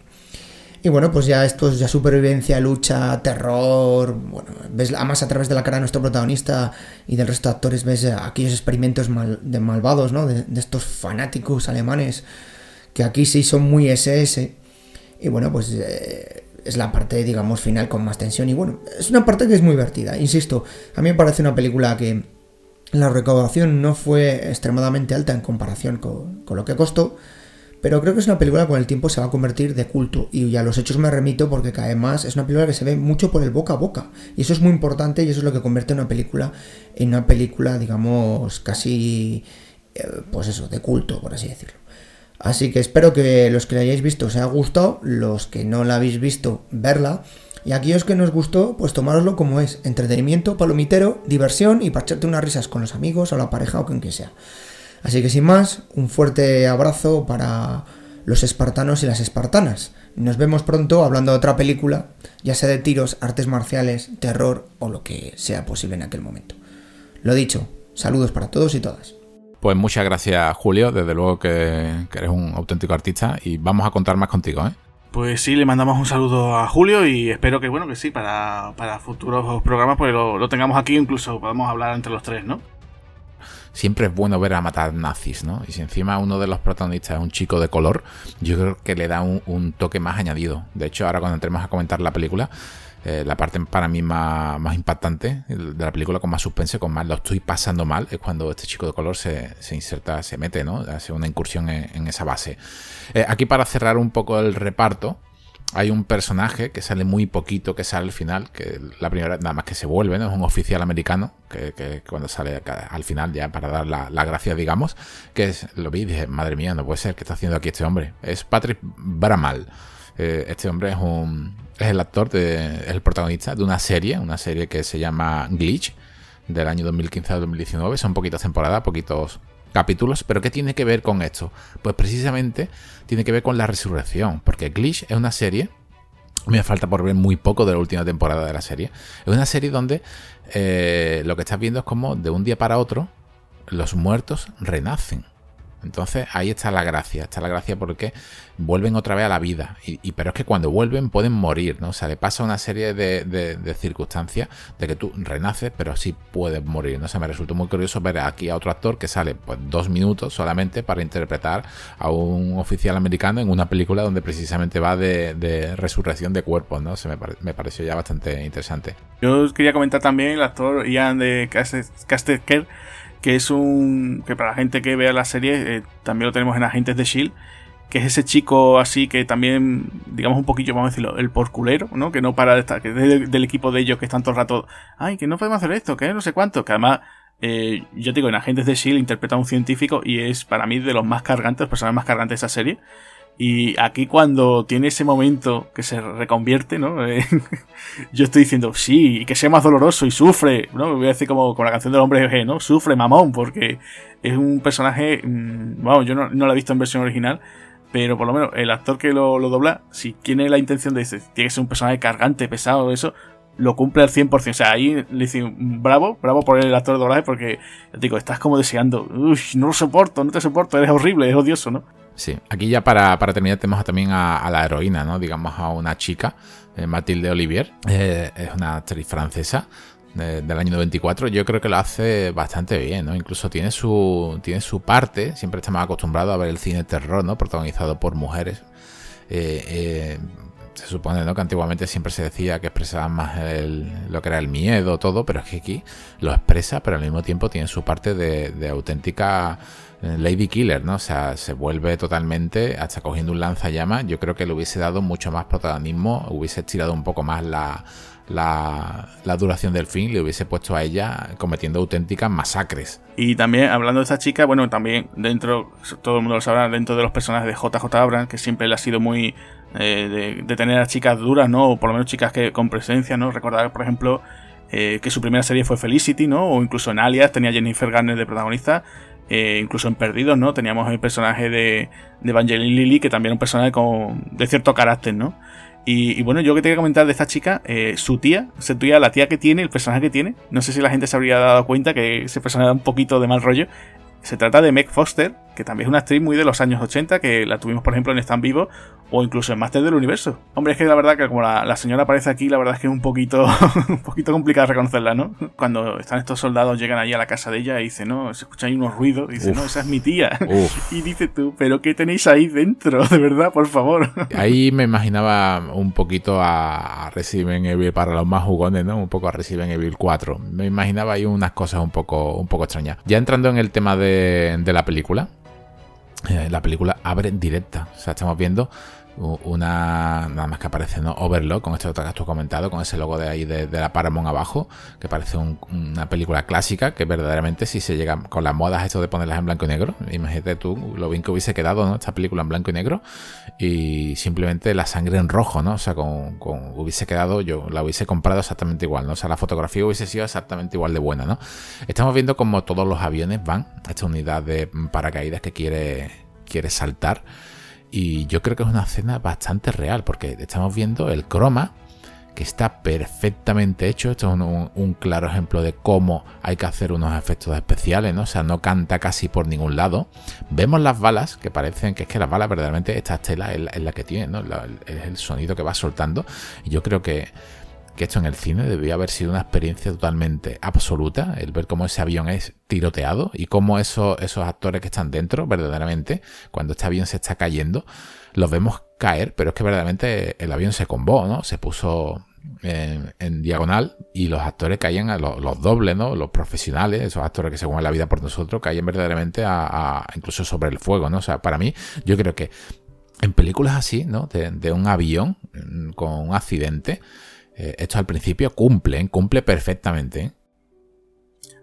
Y bueno, pues ya esto es ya supervivencia, lucha, terror. Bueno, ves además a través de la cara de nuestro protagonista y del resto de actores, ves aquellos experimentos de malvados, ¿no? De, estos fanáticos alemanes que aquí sí son muy SS. Y bueno, pues eh, es la parte, digamos, final con más tensión. Y bueno, es una parte que es muy divertida. Insisto, a mí me parece una película que la recaudación no fue extremadamente alta en comparación con, lo que costó. Pero creo que es una película que con el tiempo se va a convertir de culto. Y a los hechos me remito porque cae más. Es una película que se ve mucho por el boca a boca. Y eso es muy importante y eso es lo que convierte una película en una película, digamos, casi, eh, pues eso, de culto, por así decirlo. Así que espero que los que la hayáis visto os haya gustado, los que no la habéis visto, verla. Y aquellos que nos gustó, pues tomároslo como es, entretenimiento, palomitero, diversión y para echarte unas risas con los amigos o la pareja o con quien sea. Así que sin más, un fuerte abrazo para los espartanos y las espartanas. Nos vemos pronto hablando de otra película, ya sea de tiros, artes marciales, terror o lo que sea posible en aquel momento. Lo dicho, saludos para todos y todas. Pues muchas gracias, Julio. Desde luego que, eres un auténtico artista y vamos a contar más contigo, ¿eh? Pues sí, le mandamos un saludo a Julio y espero que, bueno, que sí, para, futuros programas pues lo, tengamos aquí, incluso podemos hablar entre los tres, ¿no? Siempre es bueno ver a matar nazis, ¿no? Y si encima uno de los protagonistas es un chico de color, yo creo que le da un toque más añadido. De hecho, ahora cuando entremos a comentar la película, eh, la parte para mí más, impactante de la película, con más suspense, con más lo estoy pasando mal, es cuando este chico de color se, inserta, se mete, ¿no? Hace una incursión en, esa base. Eh, aquí para cerrar un poco el reparto, hay un personaje que sale muy poquito, que sale al final, que la primera nada más que se vuelve, ¿no? Es un oficial americano, que, cuando sale al final ya para dar la, gracia, digamos, que es, lo vi y dije, madre mía, no puede ser, ¿qué está haciendo aquí este hombre? Es Patrick Bramal. Eh, este hombre es un, es el actor, de, es el protagonista de una serie, una serie que se llama Glitch, del año 2015 a 2019. Son poquitas temporadas, poquitos capítulos, pero ¿qué tiene que ver con esto? Pues precisamente tiene que ver con la resurrección, porque Glitch es una serie, me falta por ver muy poco de la última temporada de la serie, es una serie donde eh, lo que estás viendo es como de un día para otro los muertos renacen. Entonces ahí está la gracia, está la gracia porque vuelven otra vez a la vida. Y, pero es que cuando vuelven pueden morir, ¿no? O sea, le pasa una serie de, circunstancias de que tú renaces, pero sí puedes morir, ¿no? O sea, me resultó muy curioso ver aquí a otro actor que sale pues dos minutos solamente para interpretar a un oficial americano en una película donde precisamente va de, resurrección de cuerpos, ¿no? Se me, me, pareció ya bastante interesante. Yo quería comentar también el actor Ian de Casteker, que es un. que para la gente que vea la serie, eh, también lo tenemos en Agentes de Shield que es ese chico así que también, digamos un poquillo, vamos a decirlo, el porculero, ¿no? Que no para de estar, que es del, equipo de ellos que están todo el rato, ay, que no podemos hacer esto, que no sé cuánto, que además, eh, yo digo, en Agentes de S.H.I.E.L.D. interpreta a un científico y es para mí de los más cargantes, los personajes más cargantes de esa serie. Y aquí cuando tiene ese momento que se reconvierte, ¿no? Eh, yo estoy diciendo, sí, y que sea más doloroso y sufre, ¿no? Voy a decir como con la canción del hombre G, ¿no? Sufre, mamón, porque es un personaje, mm, yo no, no lo he visto en versión original, pero por lo menos el actor que lo, dobla, si tiene la intención de ese, tiene que ser un personaje cargante, pesado, eso, lo cumple al 100%. O sea, ahí le dice bravo, bravo por el actor de doblaje, porque, digo, estás como deseando, uy, no lo soporto, no te soporto, eres horrible, es odioso, ¿no? Sí, aquí ya para, terminar tenemos también a, la heroína, ¿no? Digamos a una chica, eh, Mathilde Olivier, eh, es una actriz francesa del año 94, yo creo que lo hace bastante bien, ¿no? Incluso tiene su, tiene su parte, siempre estamos acostumbrados a ver el cine terror, ¿no? Protagonizado por mujeres. Eh, eh, se supone ¿no? que antiguamente siempre se decía que expresaba más lo que era el miedo, todo, pero es que aquí lo expresa, pero al mismo tiempo tiene su parte de, auténtica eh, Lady Killer, ¿no? O sea, se vuelve totalmente, hasta cogiendo un lanzallamas, yo creo que le hubiese dado mucho más protagonismo, hubiese estirado un poco más la, la, duración del film, le hubiese puesto a ella cometiendo auténticas masacres. Y también, hablando de esta chica, bueno, también dentro, todo el mundo lo sabrá, dentro de los personajes de JJ Abrams, que siempre le ha sido muy eh, de, tener a chicas duras, ¿no? O por lo menos chicas que con presencia, ¿no? Recordar, por ejemplo, eh, que su primera serie fue Felicity, ¿no? O incluso en Alias tenía Jennifer Garner de protagonista. Eh, incluso en Perdidos, ¿no? Teníamos el personaje de, de Evangeline Lilly, que también era un personaje con, de cierto carácter, ¿no? Y, bueno, yo que te voy a comentar de esta chica, eh, su tía, su tía, la tía que tiene, el personaje que tiene, no sé si la gente se habría dado cuenta que ese personaje da un poquito de mal rollo. Se trata de Meg Foster, que también es una actriz muy de los años 80, que la tuvimos, por ejemplo, en Stand Vivo o incluso en Master del Universo. Hombre, es que la verdad que como la, señora aparece aquí, la verdad es que es un poquito, un poquito complicado reconocerla, ¿no? Cuando están estos soldados, llegan allí a la casa de ella y dice, no, se escuchan ahí unos ruidos, y dice, no, esa es mi tía. Y dice tú, pero ¿qué tenéis ahí dentro? De verdad, por favor. Ahí me imaginaba un poquito a Resident Evil para los más jugones, ¿no? Un poco a Resident Evil 4. Me imaginaba ahí unas cosas un poco, un poco extrañas. Ya entrando en el tema de, de la película, eh, la película abre directa. O sea, estamos viendo una nada más que aparece ¿no? Overlock con este otro que has comentado con ese logo de ahí de, la Paramount abajo que parece una película clásica que verdaderamente si se llega con las modas esto de ponerlas en blanco y negro imagínate tú lo bien que hubiese quedado ¿no? esta película en blanco y negro y simplemente la sangre en rojo no o sea con, hubiese quedado yo la hubiese comprado exactamente igual no o sea la fotografía hubiese sido exactamente igual de buena no estamos viendo como todos los aviones van a esta unidad de paracaídas que quiere quiere saltar y yo creo que es una escena bastante real, porque estamos viendo el croma, que está perfectamente hecho. Esto es un, claro ejemplo de cómo hay que hacer unos efectos especiales, ¿no? O sea, no canta casi por ningún lado. Vemos las balas, que parecen que es que las balas verdaderamente, esta estela es la, que tiene, ¿no? es el sonido que va soltando. Y yo creo que que esto en el cine debía haber sido una experiencia totalmente absoluta, el ver cómo ese avión es tiroteado y cómo esos, esos actores que están dentro, verdaderamente, cuando este avión se está cayendo, los vemos caer, pero es que verdaderamente el avión se combó, ¿no? Se puso en, diagonal y los actores caían, a los, dobles, ¿no? Los profesionales, esos actores que se juegan la vida por nosotros, caían verdaderamente a, incluso sobre el fuego, ¿no? O sea, para mí, yo creo que en películas así, ¿no? de un avión mm, con un accidente, eh, esto al principio cumplen, cumple perfectamente. ¿eh?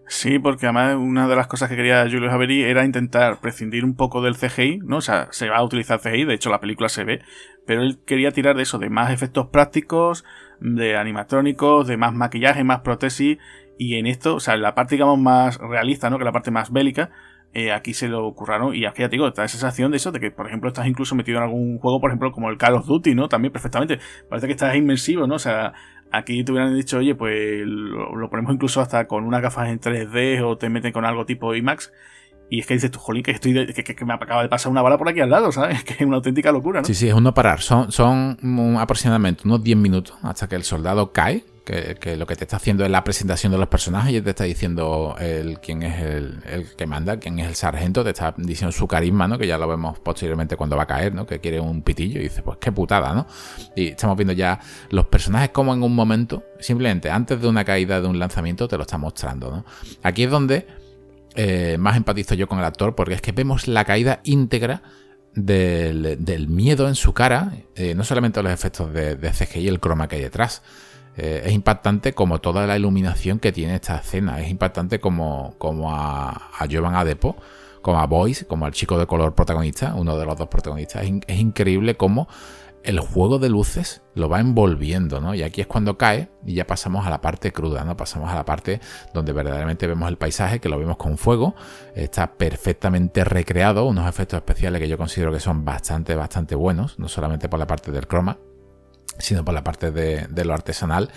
Sí, porque además una de las cosas que quería Julio Avery era intentar prescindir un poco del CGI, ¿no? O sea, se va a utilizar CGI, de hecho la película se ve, pero él quería tirar de eso, de más efectos prácticos, de animatrónicos, de más maquillaje, más prótesis, y en esto, o sea, la parte más realista, ¿no? Que la parte más bélica, eh, aquí se lo curraron y aquí ya te digo, esa sensación de eso, de que por ejemplo estás incluso metido en algún juego, por ejemplo, como el Call of Duty, ¿no? También perfectamente. Parece que estás inmersivo, ¿no? O sea, aquí te hubieran dicho, oye, pues lo, ponemos incluso hasta con unas gafas en 3D o te meten con algo tipo IMAX Y es que dices tú, jolín, que, estoy que, me acaba de pasar una bala por aquí al lado, ¿sabes? Que es una auténtica locura, ¿no? Sí, sí, es un no parar. Son, son aproximadamente unos 10 minutos hasta que el soldado cae que, lo que te está haciendo es la presentación de los personajes y te está diciendo el, quién es el, que manda, quién es el sargento, te está diciendo su carisma, ¿no? Que ya lo vemos posteriormente cuando va a caer, ¿no? Que quiere un pitillo y dice, pues qué putada, ¿no? Y estamos viendo ya los personajes como en un momento, simplemente antes de una caída de un lanzamiento, te lo está mostrando, ¿no? Aquí es donde eh, más empatizo yo con el actor, porque es que vemos la caída íntegra del, miedo en su cara, eh, no solamente los efectos de, de CGI y el croma que hay detrás, eh, es impactante como toda la iluminación que tiene esta escena. Es impactante como, como a, a Jovan Adepo, como a Boyce, como al chico de color protagonista, uno de los dos protagonistas. Es, increíble cómo el juego de luces lo va envolviendo, ¿no? Y aquí es cuando cae y ya pasamos a la parte cruda, ¿no? Pasamos a la parte donde verdaderamente vemos el paisaje, que lo vemos con fuego, está perfectamente recreado, unos efectos especiales que yo considero que son bastante, bastante buenos, no solamente por la parte del croma, sino por la parte de, lo artesanal.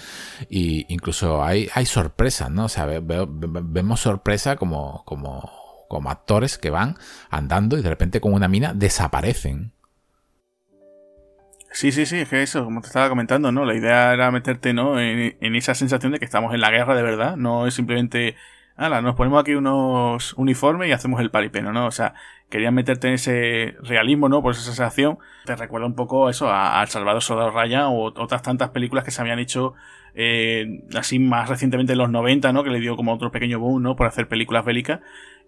Y incluso hay, sorpresas, ¿no? O sea, vemos sorpresa como, como, como actores que van andando y de repente con una mina desaparecen. Sí, sí, sí, es que eso, como te estaba comentando, ¿no? La idea era meterte, ¿no? En esa sensación de que estamos en la guerra de verdad, no es simplemente ala, nos ponemos aquí unos uniformes y hacemos el paripeno, ¿no? O sea, querían meterte en ese realismo, ¿no? Por esa sensación. Te recuerda un poco eso, a, a Salvador Soldado Ryan o otras tantas películas que se habían hecho eh, así más recientemente en los 90, ¿no? Que le dio como otro pequeño boom, ¿no? Por hacer películas bélicas.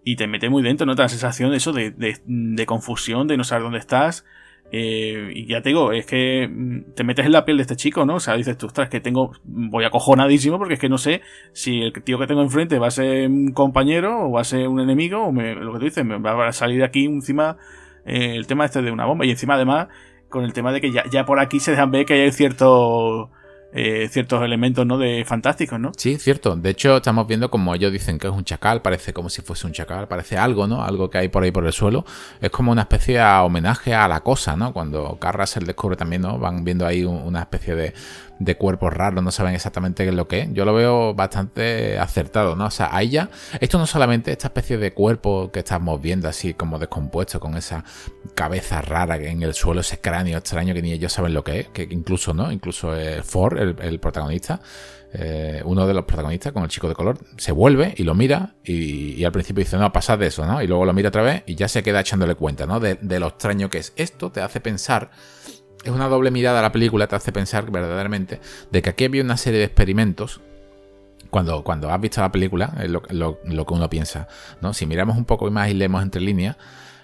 Y te mete muy dentro, ¿no? Te la sensación de eso, de, de confusión, de no saber dónde estás. Eh, y ya te digo, es que mm, te metes en la piel de este chico, ¿no? O sea, dices tú, ostras, que tengo, voy acojonadísimo porque es que no sé si el tío que tengo enfrente va a ser un compañero o va a ser un enemigo o lo que tú dices, me va a salir aquí encima eh, el tema este de una bomba y encima además con el tema de que ya, ya por aquí se dejan ver que hay cierto eh, ciertos elementos ¿no? de fantásticos, ¿no? Sí, cierto. De hecho, estamos viendo como ellos dicen que es un chacal, parece como si fuese un chacal, parece algo, ¿no? Algo que hay por ahí por el suelo. Es como una especie de homenaje a la cosa, ¿no? Cuando Carras descubre también, ¿no? Van viendo ahí una especie de de cuerpos raros, no saben exactamente qué es lo que es. Yo lo veo bastante acertado, ¿no? O sea, ahí ya, esto no solamente esta especie de cuerpo que estamos viendo así como descompuesto, con esa cabeza rara en el suelo, ese cráneo extraño que ni ellos saben lo que es, que incluso, ¿no? Incluso eh, Ford, el, protagonista, eh, uno de los protagonistas con el chico de color, se vuelve y lo mira y, al principio dice, no, pasad de eso, ¿no? Y luego lo mira otra vez y ya se queda echándole cuenta, ¿no? De lo extraño que es. Esto te hace pensar es una doble mirada a la película, te hace pensar verdaderamente de que aquí había una serie de experimentos. Cuando, cuando has visto la película, es lo, lo que uno piensa. ¿no? Si miramos un poco más y leemos entre líneas,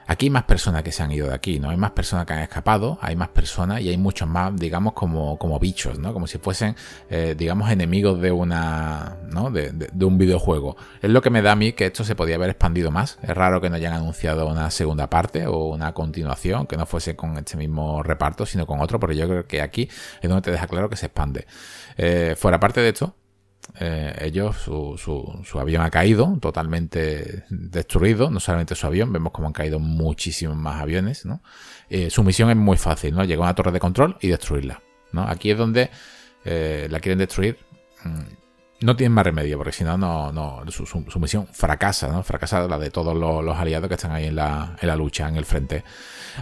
Aquí hay más personas que se han ido de aquí, ¿no? Hay más personas que han escapado, hay más personas y hay muchos más, digamos, como, como bichos, ¿no? Como si fuesen, eh, digamos, enemigos de una, ¿no? De, de, un videojuego. Es lo que me da a mí que esto se podía haber expandido más. Es raro que no hayan anunciado una segunda parte o una continuación, que no fuese con este mismo reparto, sino con otro, porque yo creo que aquí es donde te deja claro que se expande. Eh, fuera parte de esto, eh, ellos, su, su, avión ha caído totalmente destruido, no solamente su avión, vemos como han caído muchísimos más aviones, ¿no? Eh, su misión es muy fácil, ¿no? Llegar a una torre de control y destruirla, ¿no? Aquí es donde eh, la quieren destruir. No tienen más remedio, porque si no, no, su, misión fracasa, ¿no? Fracasa la de todos los, aliados que están ahí en la, en la lucha, en el frente.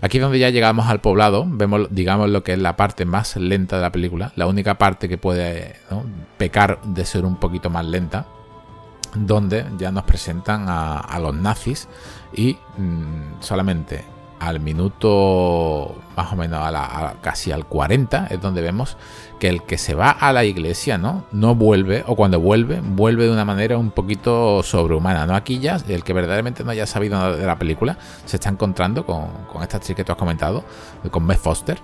Aquí es donde ya llegamos al poblado, vemos, digamos, lo que es la parte más lenta de la película, la única parte que puede pecar de ser un poquito más lenta, donde ya nos presentan a, los nazis y mm, solamente al minuto más o menos a, casi al 40 es donde vemos que el que se va a la iglesia no no vuelve o cuando vuelve vuelve de una manera un poquito sobrehumana no aquí ya el que verdaderamente no haya sabido nada de la película se está encontrando con, esta actriz que tú has comentado con Beth Foster.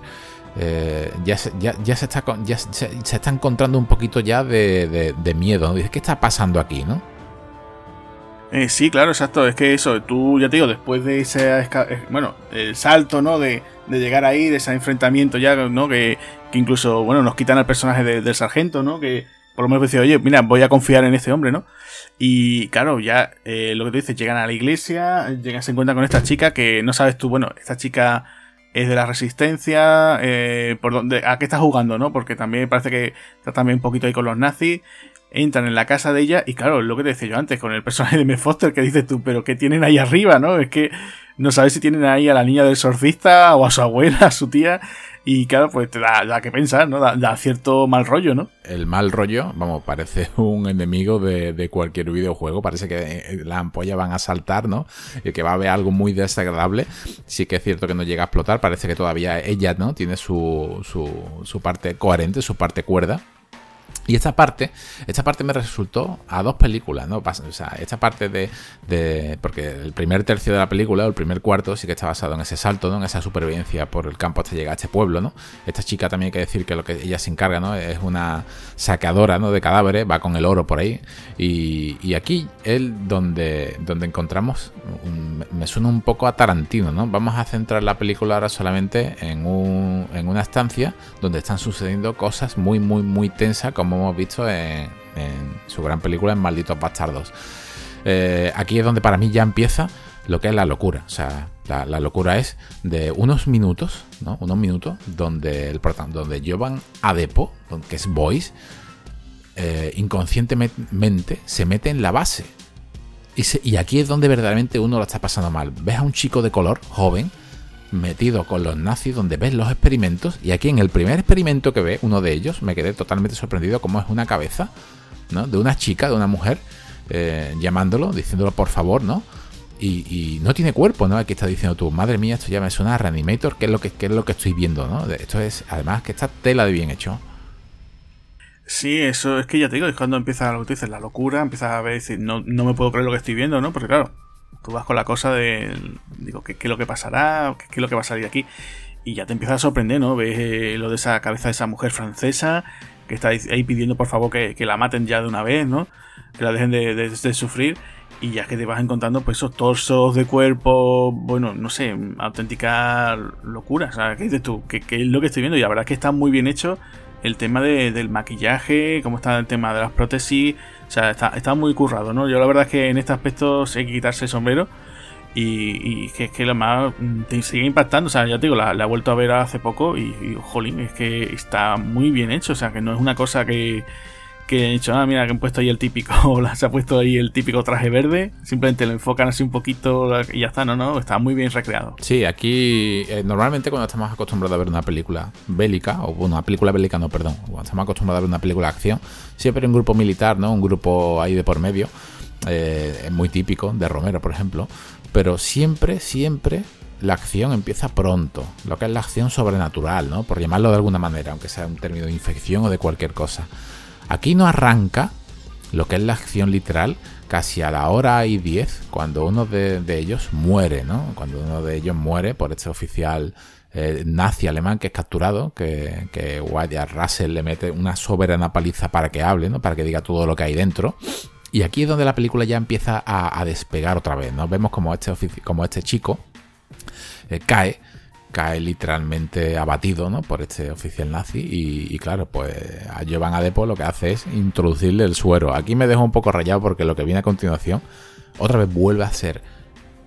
Eh, ya, se, ya, se está ya se, está encontrando un poquito ya de, de, miedo ¿no? dice qué está pasando aquí no eh, sí, claro, exacto. Es que eso, tú, ya te digo, después de ese, eh, bueno, el salto, ¿no? De, llegar ahí, de ese enfrentamiento ya, ¿no? Que, incluso, bueno, nos quitan al personaje del sargento, ¿no? Que por lo menos dice, oye, mira, voy a confiar en este hombre, ¿no? Y claro, ya eh, lo que tú dices, llegan a la iglesia, llegan, se encuentran con esta chica que no sabes tú, bueno, esta chica es de la resistencia, por dónde, a qué está jugando, ¿no? Porque también parece que está también un poquito ahí con los nazis. Entran en la casa de ella y claro, lo que te decía yo antes, con el personaje de M. Foster que dices tú, pero ¿qué tienen ahí arriba, no? Es que no sabes si tienen ahí a la niña del exorcista o a su abuela, a su tía. Y claro, pues te da, que pensar, ¿no? Da, cierto mal rollo, ¿no? El mal rollo, vamos, parece un enemigo de, cualquier videojuego. Parece que eh, las ampollas van a saltar, ¿no? Y que va a haber algo muy desagradable. Sí que es cierto que no llega a explotar. Parece que todavía ella, ¿no? Tiene su, su parte coherente, su parte cuerda. Y esta parte, esta parte me resultó a dos películas, ¿no? O sea, esta parte de, de, Porque el primer tercio de la película, o el primer cuarto, sí que está basado en ese salto, ¿no? En esa supervivencia por el campo hasta llegar a este pueblo, ¿no? Esta chica también hay que decir que lo que ella se encarga, ¿no? Es una saqueadora, ¿no? De cadáveres, va con el oro por ahí. Y, y aquí, él, donde, donde encontramos. me suena un poco a Tarantino, ¿no? Vamos a centrar la película ahora solamente en, un, en una estancia donde están sucediendo cosas muy, muy, muy tensas, como hemos visto en, su gran película en Malditos Bastardos. Eh, aquí es donde para mí ya empieza lo que es la locura. O sea, la, locura es de unos minutos, ¿no? Unos minutos donde el donde llevan a Depo, que es Boys, eh, inconscientemente se mete en la base. Y aquí es donde verdaderamente uno lo está pasando mal. Ves a un chico de color, joven, metido con los nazis donde ves los experimentos y aquí en el primer experimento que ve, uno de ellos, me quedé totalmente sorprendido como es una cabeza, ¿no? De una chica, de una mujer, eh, llamándolo, diciéndolo por favor, ¿no? Y, no tiene cuerpo, ¿no? Aquí está diciendo tú, madre mía, esto ya me suena a Reanimator, ¿qué es lo que, es lo que estoy viendo, ¿no? Esto es, además, que está tela de bien hecho. Sí, eso es que ya te digo, es cuando empieza lo que dices, la locura, empiezas a ver, decir, no, no me puedo creer lo que estoy viendo, ¿no? Porque claro, tú vas con la cosa de, digo, ¿qué, es lo que pasará? ¿Qué, es lo que va a salir aquí? Y ya te empieza a sorprender, ¿no? Ves eh, lo de esa cabeza de esa mujer francesa que está ahí pidiendo por favor que, la maten ya de una vez, ¿no? Que la dejen de, sufrir. Y ya que te vas encontrando pues esos torsos de cuerpo, bueno, no sé, auténtica locura. O ¿qué dices tú? ¿Qué, es lo que estoy viendo? Y la verdad es que está muy bien hecho el tema del maquillaje, cómo está el tema de las prótesis, o sea, está, muy currado, ¿no? Yo la verdad es que en este aspecto hay que quitarse el sombrero. Y, que es que lo más mm, te sigue impactando. O sea, ya te digo, la, he vuelto a ver hace poco y, y, jolín, es que está muy bien hecho. O sea, que no es una cosa que, que han dicho, ah, mira, que han puesto ahí el típico, se ha puesto ahí el típico traje verde, simplemente lo enfocan así un poquito y ya está, no, no, está muy bien recreado. Sí, aquí eh, normalmente cuando estamos acostumbrados a ver una película bélica, o una película bélica, no, perdón, cuando estamos acostumbrados a ver una película de acción, siempre hay un grupo militar, ¿no? Un grupo ahí de por medio, eh, es muy típico, de Romero, por ejemplo, pero siempre, siempre la acción empieza pronto, lo que es la acción sobrenatural, ¿no? Por llamarlo de alguna manera, aunque sea un término de infección o de cualquier cosa. Aquí no arranca lo que es la acción literal casi a la hora y diez cuando uno de, ellos muere, ¿no? Cuando uno de ellos muere por este oficial eh, nazi alemán que es capturado, que, que Wyatt Russell le mete una soberana paliza para que hable, ¿no? Para que diga todo lo que hay dentro. Y aquí es donde la película ya empieza a, despegar otra vez, ¿no? Vemos como este, como este chico eh, cae cae literalmente abatido ¿no? por este oficial nazi y, claro, pues a Jovan Adepo lo que hace es introducirle el suero. Aquí me dejo un poco rayado porque lo que viene a continuación otra vez vuelve a ser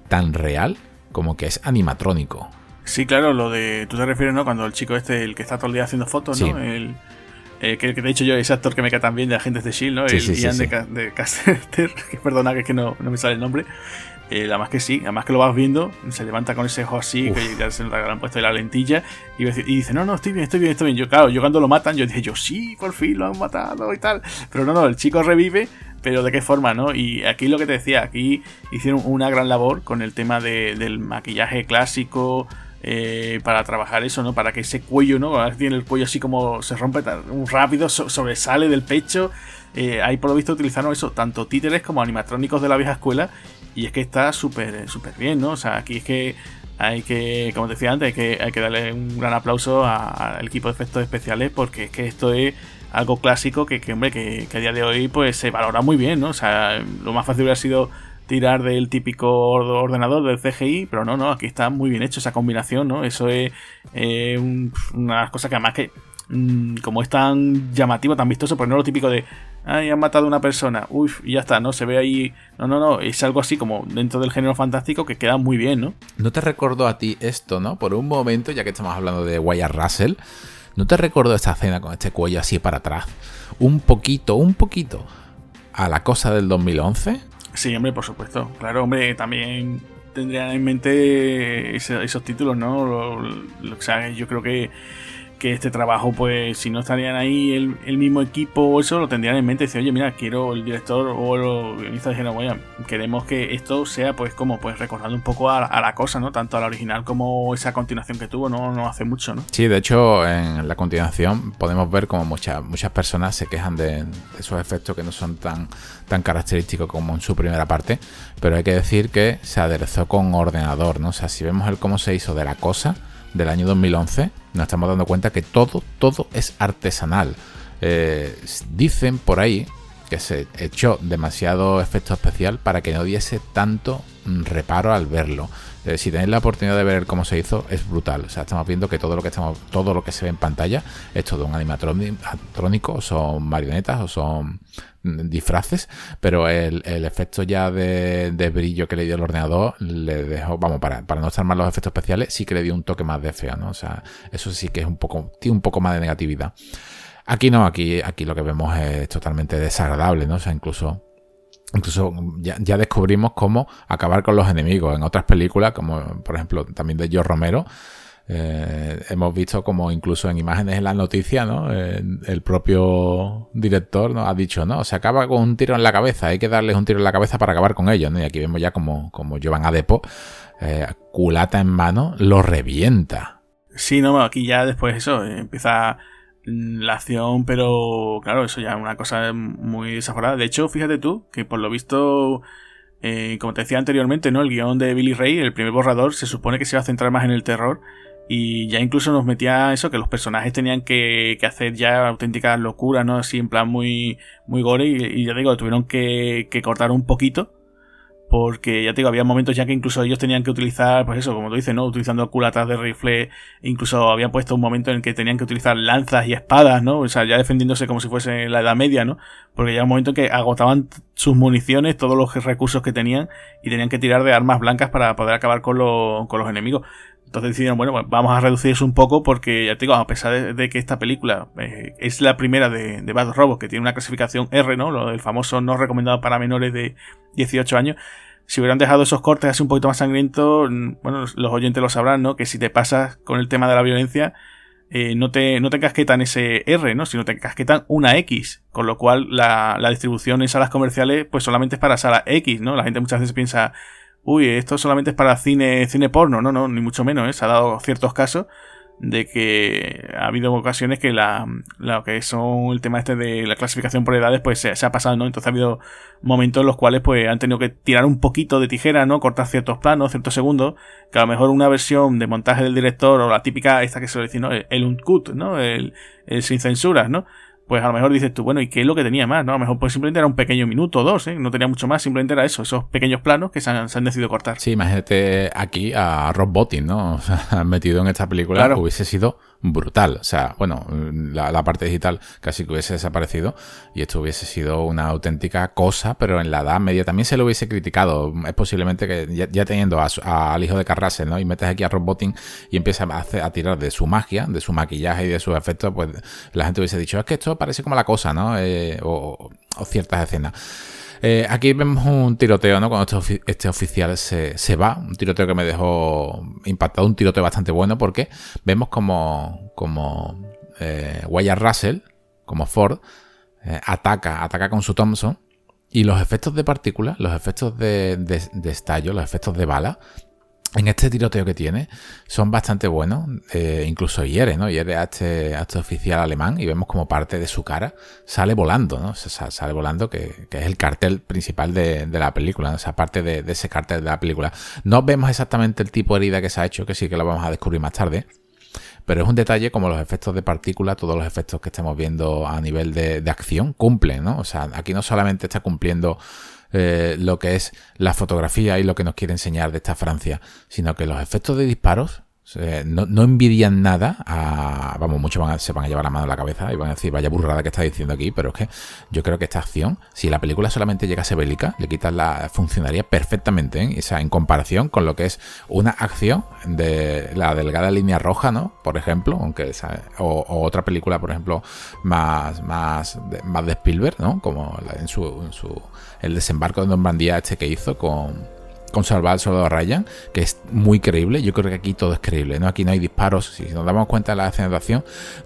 tan real como que es animatrónico. Sí, claro, lo de... Tú te refieres, ¿no? Cuando el chico este, el que está todo el día haciendo fotos, ¿no? El, eh, que, de hecho yo, ese actor que me cae también de Agentes de S.H.I.E.L.D., ¿no? el Ian de, de Caster, que perdona que, es que no, no me sale el nombre. Eh, además que sí, además que lo vas viendo, se levanta con ese ojo así, que ya se le han puesto la lentilla, y, dice, no, no, estoy bien, estoy bien, estoy bien. Yo, claro, yo cuando lo matan, yo dije, yo sí, por fin lo han matado y tal. Pero no, no, el chico revive, pero de qué forma, ¿no? Y aquí lo que te decía, aquí hicieron una gran labor con el tema del maquillaje clásico, eh, para trabajar eso, ¿no? Para que ese cuello, ¿no? Ahora tiene el cuello así como se rompe tan rápido, sobresale del pecho. Eh, ahí por lo visto utilizaron eso, tanto títeres como animatrónicos de la vieja escuela. Y es que está súper súper bien, ¿no? O sea, aquí es que hay que, como decía antes, hay que, hay que darle un gran aplauso al equipo de efectos especiales porque es que esto es algo clásico que, hombre, que, a día de hoy pues se valora muy bien, ¿no? O sea, lo más fácil hubiera sido tirar del típico ordenador del CGI, pero no, no, aquí está muy bien hecho esa combinación, ¿no? Eso es eh, una cosa que además que Mm, como es tan llamativo, tan vistoso, pues no lo típico de, ay, han matado a una persona, uy, y ya está, ¿no? Se ve ahí, no, no, no, es algo así como dentro del género fantástico que queda muy bien, ¿no? ¿No te recordó a ti esto, no? Por un momento, ya que estamos hablando de Wyatt Russell, ¿No te recuerdo esta escena con este cuello así para atrás? Un poquito, un poquito a la cosa del 2011. Sí, hombre, por supuesto. Claro, hombre, también tendrían en mente esos títulos, ¿no? o sea, yo creo que que este trabajo, pues si no estarían ahí el, mismo equipo eso, lo tendrían en mente. Dice, oye, mira, quiero el director o los guionistas dijeron, oye, queremos que esto sea, pues, como, pues, recordando un poco a, la cosa, ¿no? Tanto a la original como esa continuación que tuvo, no, no hace mucho, ¿no? Sí, de hecho, en la continuación podemos ver como muchas, muchas personas se quejan de, esos efectos que no son tan, tan característicos como en su primera parte, pero hay que decir que se aderezó con ordenador, ¿no? O sea, si vemos el cómo se hizo de la cosa del año 2011, nos estamos dando cuenta que todo, todo es artesanal. Eh, dicen por ahí que se echó demasiado efecto especial para que no diese tanto mm, reparo al verlo. Eh, si tenéis la oportunidad de ver cómo se hizo, es brutal. O sea, estamos viendo que todo lo que estamos, todo lo que se ve en pantalla es todo un animatrónico, son marionetas, o son disfraces, pero el, efecto ya de, brillo que le dio el ordenador le dejó, vamos, para, no estar mal los efectos especiales, sí que le dio un toque más de feo, ¿no? O sea, eso sí que es un poco, tiene un poco más de negatividad. Aquí no, aquí, aquí lo que vemos es totalmente desagradable, ¿no? O sea, incluso Incluso ya, descubrimos cómo acabar con los enemigos. En otras películas, como por ejemplo también de George Romero, eh, hemos visto como incluso en imágenes en las noticias, ¿no? el propio director ¿no? ha dicho, no, se acaba con un tiro en la cabeza, hay que darles un tiro en la cabeza para acabar con ellos. ¿no? Y aquí vemos ya como, como llevan a Depo, eh, culata en mano, lo revienta. Sí, no, aquí ya después eso, eh, empieza la acción, pero claro, eso ya es una cosa muy desaforada. De hecho, fíjate tú que por lo visto, eh, como te decía anteriormente, ¿no? El guion de Billy Ray, el primer borrador, se supone que se iba a centrar más en el terror. Y ya incluso nos metía eso, que los personajes tenían que, hacer ya auténticas locuras, ¿no? Así en plan muy, muy gore. Y, ya digo, tuvieron que, que cortar un poquito porque ya te digo, había momentos ya que incluso ellos tenían que utilizar, pues eso, como tú dices, ¿no? Utilizando culatas de rifle, incluso habían puesto un momento en el que tenían que utilizar lanzas y espadas, ¿no? O sea, ya defendiéndose como si fuese la Edad Media, ¿no? Porque ya un momento en que agotaban sus municiones, todos los recursos que tenían, y tenían que tirar de armas blancas para poder acabar con, con los enemigos. Entonces decidieron, bueno, vamos a reducir eso un poco porque, ya te digo, a pesar de, que esta película eh, es la primera de, de Bad Robots que tiene una clasificación R, ¿no? Lo del famoso no recomendado para menores de 18 años, si hubieran dejado esos cortes así un poquito más sangrientos, mm, bueno, los oyentes lo sabrán, ¿no? Que si te pasas con el tema de la violencia, eh, no, te, no te casquetan ese R, ¿no? Sino te casquetan una X. Con lo cual la, la distribución en salas comerciales, pues solamente es para sala X, ¿no? La gente muchas veces piensa, uy, esto solamente es para cine, cine porno, no, no, ni mucho menos, ¿eh? Se ha dado ciertos casos de que ha habido ocasiones que la, lo que son el tema este de la clasificación por edades pues se, ha pasado, ¿no? Entonces ha habido momentos en los cuales pues han tenido que tirar un poquito de tijera, ¿no? Cortar ciertos planos, ciertos segundos, que a lo mejor una versión de montaje del director o la típica esta que se le dice, ¿no? El, uncut, ¿no? El, el sin censuras, ¿no? Pues a lo mejor dices tú, bueno, ¿y qué es lo que tenía más? ¿no? A lo mejor pues simplemente era un pequeño minuto o dos, ¿eh? no tenía mucho más, simplemente era eso, esos pequeños planos que se han, decidido cortar. Sí, imagínate aquí a Rob Bottin, ¿no? O metido en esta película, hubiese sido brutal. O sea, bueno, la, parte digital casi que hubiese desaparecido y esto hubiese sido una auténtica cosa, pero en la edad media también se lo hubiese criticado. Es posiblemente que ya, teniendo al hijo de Carrasel, ¿no? Y metes aquí a Rob Bottin y empieza a, a tirar de su magia, de su maquillaje y de sus efectos, pues la gente hubiese dicho, es que esto parece como la cosa, ¿no? Eh, o, ciertas escenas. Eh, aquí vemos un tiroteo, ¿no? Cuando este, este, oficial se, se, va, un tiroteo que me dejó impactado, un tiroteo bastante bueno porque vemos como, como eh, Russell, como Ford, eh, ataca, ataca con su Thompson y los efectos de partículas, los efectos de, de estallo, los efectos de bala, en este tiroteo que tiene son bastante buenos, eh, incluso hiere, ¿no? Hiere a este, a este oficial alemán y vemos como parte de su cara sale volando, ¿no? sale volando, que, es el cartel principal de, la película, ¿no? o sea, parte de, ese cartel de la película. No vemos exactamente el tipo de herida que se ha hecho, que sí que lo vamos a descubrir más tarde, pero es un detalle como los efectos de partícula, todos los efectos que estamos viendo a nivel de acción cumplen, ¿no? O sea, aquí no solamente está cumpliendo eh, lo que es la fotografía y lo que nos quiere enseñar de esta Francia, sino que los efectos de disparos no, no, envidian nada a. Vamos, muchos se van a llevar la mano a la cabeza y van a decir, vaya burrada que está diciendo aquí, pero es que yo creo que esta acción, si la película solamente llegase bélica, le quitas la. funcionaría perfectamente, ¿eh? o en comparación con lo que es una acción de la delgada línea roja, ¿no? Por ejemplo, aunque o, otra película, por ejemplo, más, más, de, más de Spielberg, ¿no? Como en en su. El desembarco de Normandía este que hizo con con Salvar al Soldado Ryan, que es muy creíble. Yo creo que aquí todo es creíble, ¿no? Aquí no hay disparos. Si nos damos cuenta de la escena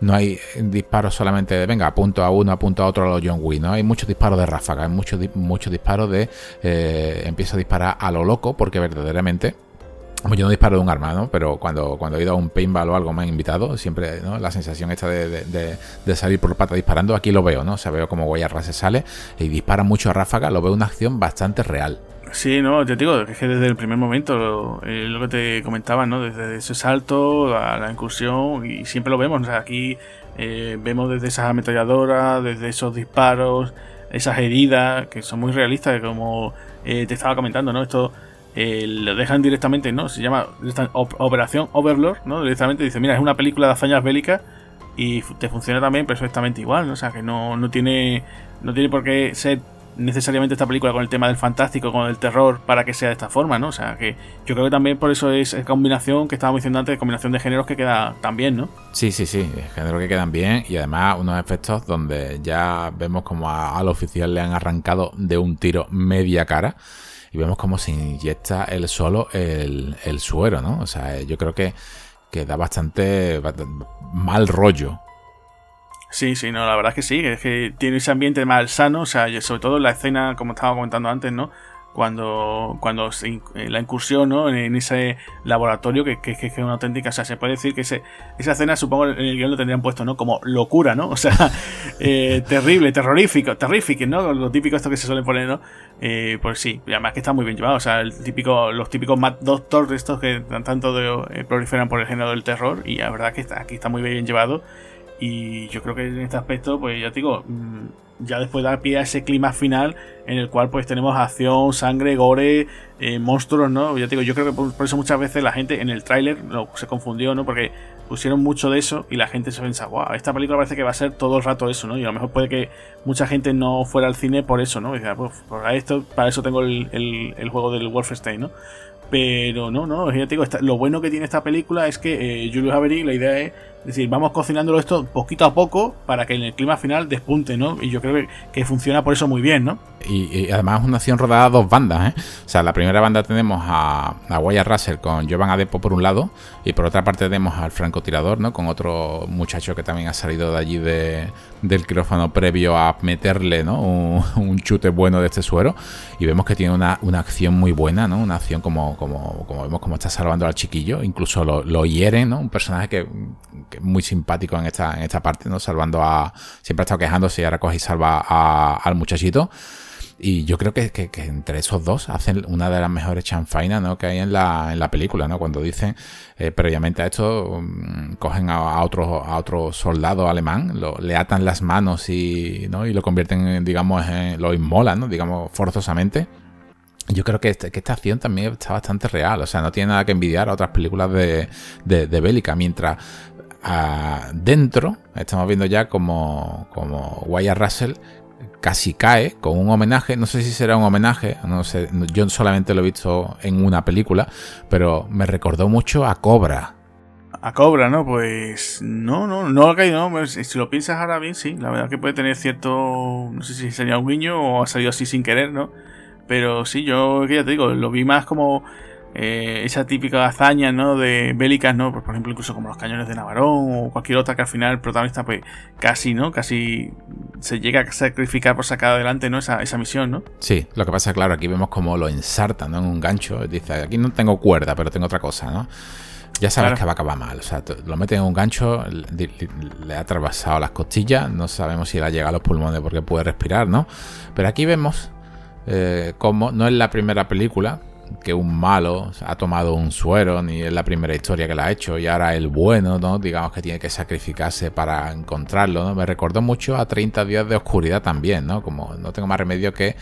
no hay disparos solamente de venga, apunto a uno, apunto a otro a los John Wick, ¿no? Hay muchos disparos de ráfaga, hay muchos, muchos disparos de eh, empiezo a disparar a lo loco, porque verdaderamente. Yo no disparo de un arma, ¿no? Pero cuando, cuando he ido a un paintball o algo me han invitado, siempre. La sensación esta de, salir por pata disparando, aquí lo veo, ¿no? O sea, veo como Guayarra se sale y dispara mucho a ráfaga, lo veo una acción bastante real. Sí, no, te digo, es que desde el primer momento, eh, lo que te comentaba, ¿no? Desde ese salto a la incursión, y siempre lo vemos, o aquí eh, vemos desde esas ametralladoras, desde esos disparos, esas heridas, que son muy realistas, como eh, te estaba comentando, ¿no? Esto lo dejan directamente, ¿no? Se llama Operación Overlord, ¿no? Directamente dice, mira, es una película de hazañas bélicas y te funciona también perfectamente igual, ¿no? O sea, que no, no tiene no tiene por qué ser necesariamente esta película con el tema del fantástico, con el terror, para que sea de esta forma, ¿no? O sea, que yo creo que también por eso es combinación que estábamos diciendo antes, combinación de géneros que queda tan bien, ¿no? Sí, sí, sí, géneros que quedan bien y además unos efectos donde ya vemos como al oficial le han arrancado de un tiro media cara vemos como se inyecta él solo el, el suero, ¿no? O sea, yo creo que, que da bastante mal rollo Sí, sí, no, la verdad es que sí, es que tiene ese ambiente más sano, o sea, sobre todo la escena, como estaba comentando antes, ¿no? Cuando, cuando eh, la incursión ¿no? en ese laboratorio que, que, es una auténtica, o sea, se puede decir que esa escena supongo en el guion lo tendrían puesto, ¿no? Como locura, ¿no? O sea, eh, terrible, terrorífico, terrífico, ¿no? Lo típico esto que se suele poner, ¿no? Eh, pues sí, y además que está muy bien llevado, o sea, el típico, los típicos Mad Doctor de estos que tanto de, proliferan por el género del terror y la verdad que está, aquí está muy bien llevado y yo creo que en este aspecto, pues ya te digo, mm, ya después da pie a ese clima final en el cual pues tenemos acción, sangre, gore, eh, monstruos, ¿no? Ya te digo, yo creo que por, eso muchas veces la gente en el tráiler se confundió, ¿no? Porque pusieron mucho de eso y la gente se piensa, wow, esta película parece que va a ser todo el rato eso, ¿no? Y a lo mejor puede que mucha gente no fuera al cine por eso, ¿no? Y dice, pues para esto, para eso tengo el, el, juego del Wolfenstein, ¿no? Pero no, no, ya te digo, lo bueno que tiene esta película es que eh, Julius Avery, la idea es es decir, vamos cocinándolo esto poquito a poco para que en el clima final despunte, ¿no? Y yo creo que, funciona por eso muy bien, ¿no? Y, además es una acción rodada a dos bandas, ¿eh? O sea, la primera banda tenemos a, a Wyatt Russell con Jovan Adepo por un lado y por otra parte tenemos al francotirador, ¿no? Con otro muchacho que también ha salido de allí de, del quirófano previo a meterle, ¿no? Un, chute bueno de este suero y vemos que tiene una, acción muy buena, ¿no? Una acción como, como, como vemos como está salvando al chiquillo, incluso lo, lo hieren, ¿no? Un personaje que muy simpático en esta, en esta parte, ¿no? Salvando a. Siempre ha estado quejándose y ahora coge y salva al muchachito. Y yo creo que, entre esos dos hacen una de las mejores chanfainas ¿no? que hay en la, en la película, ¿no? Cuando dicen eh, previamente a esto, mm, cogen a, otro, a otro soldado alemán, le atan las manos y, ¿no? y lo convierten, digamos, lo inmolan, ¿no? digamos, forzosamente. Yo creo que, este, que, esta acción también está bastante real, o sea, no tiene nada que envidiar a otras películas de, de bélica, mientras dentro estamos viendo ya como, como Wyatt Russell casi cae con un homenaje, no sé si será un homenaje, no sé, yo solamente lo he visto en una película, pero me recordó mucho a Cobra. A Cobra, ¿no? Pues no, no, no ha caído, no, si lo piensas ahora bien, sí, la verdad que puede tener cierto, no sé si sería un guiño o ha salido así sin querer, ¿no? Pero sí, yo ya te digo, lo vi más como eh, esa típica hazaña, ¿no? De bélicas, ¿no? Por, ejemplo, incluso como los cañones de Navarón o cualquier otra que al final el protagonista, pues casi, ¿no? Casi se llega a sacrificar por sacar adelante, ¿no? Esa, esa misión, ¿no? Sí, lo que pasa, claro, aquí vemos como lo ensartan, ¿no? En un gancho. Dice, aquí no tengo cuerda, pero tengo otra cosa, ¿no? Ya sabes que va a acabar mal. O sea, lo meten en un gancho, le, ha atravesado las costillas, no sabemos si le ha llegado a los pulmones porque puede respirar, ¿no? Pero aquí vemos eh, cómo no es la primera película que un malo ha tomado un suero, ni es la primera historia que la ha hecho, y ahora el bueno, ¿no? Digamos que tiene que sacrificarse para encontrarlo, ¿no? Me recordó mucho a 30 días de oscuridad también, ¿no? Como no tengo más remedio que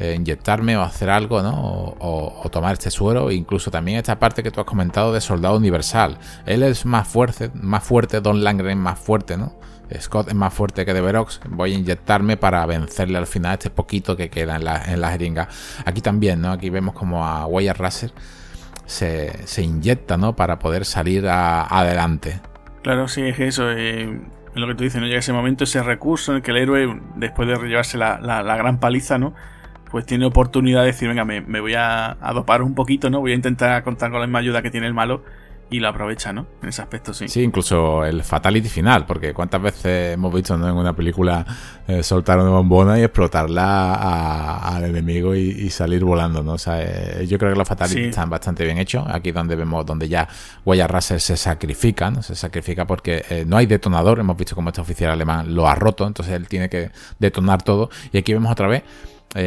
eh, inyectarme o hacer algo, ¿no? O, tomar este suero. Incluso también esta parte que tú has comentado de Soldado Universal. Él es más fuerte, más fuerte, Don Langren más fuerte, ¿no? Scott es más fuerte que Deverox. Voy a inyectarme para vencerle al final este poquito que queda en la, en jeringa. Aquí también, ¿no? Aquí vemos como a Wyatt Russell se, se inyecta, ¿no? Para poder salir adelante. Claro, sí, es eso. Eh, lo que tú dices, ¿no? Llega ese momento, ese recurso en el que el héroe, después de llevarse la, la, gran paliza, ¿no? Pues tiene oportunidad de decir, venga, me, me voy a, a, dopar un poquito, ¿no? Voy a intentar contar con la misma ayuda que tiene el malo y lo aprovecha, ¿no? En ese aspecto, sí. Sí, incluso el fatality final, porque cuántas veces hemos visto en una película eh, soltar una bombona y explotarla al enemigo y, salir volando, ¿no? O sea, eh, yo creo que los fatalities están bastante bien hechos. Aquí donde vemos, donde ya Wyatt Russell se sacrifica, ¿no? Se sacrifica porque eh, no hay detonador. Hemos visto como este oficial alemán lo ha roto, entonces él tiene que detonar todo. Y aquí vemos otra vez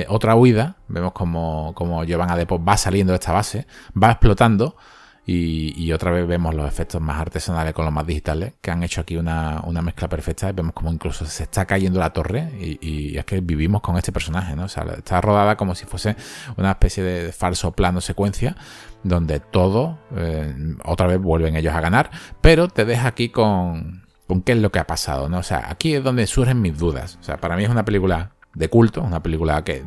otra huida. Vemos como, como Giovanna Adepo va saliendo de esta base, va explotando. Y, otra vez vemos los efectos más artesanales con los más digitales, que han hecho aquí una, mezcla perfecta. Vemos como incluso se está cayendo la torre y, es que vivimos con este personaje, ¿no? O sea, está rodada como si fuese una especie de falso plano secuencia donde todo, eh, otra vez vuelven ellos a ganar, pero te deja aquí con, con qué es lo que ha pasado, ¿no? O sea, aquí es donde surgen mis dudas. O sea, para mí es una película de culto, una película que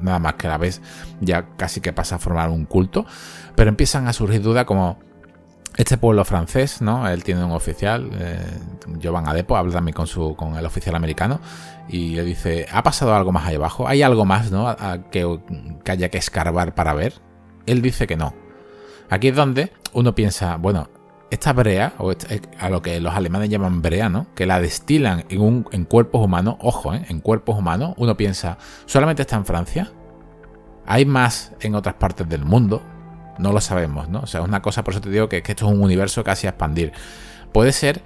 nada más que la vez ya casi que pasa a formar un culto, pero empiezan a surgir dudas como este pueblo francés, ¿no? Él tiene un oficial, eh, Jovan Adepo, habla también con, su, con el oficial americano y le dice, ¿ha pasado algo más ahí abajo? ¿Hay algo más, ¿no? que, haya que escarbar para ver. Él dice que no. Aquí es donde uno piensa, bueno, esta brea, o a lo que los alemanes llaman brea, ¿no? Que la destilan en, un, en cuerpos humanos, ojo, ¿eh? en cuerpos humanos, uno piensa, ¿solamente está en Francia? ¿Hay más en otras partes del mundo? No lo sabemos, ¿no? O sea, es una cosa, por eso te digo que, esto es un universo casi a expandir. Puede ser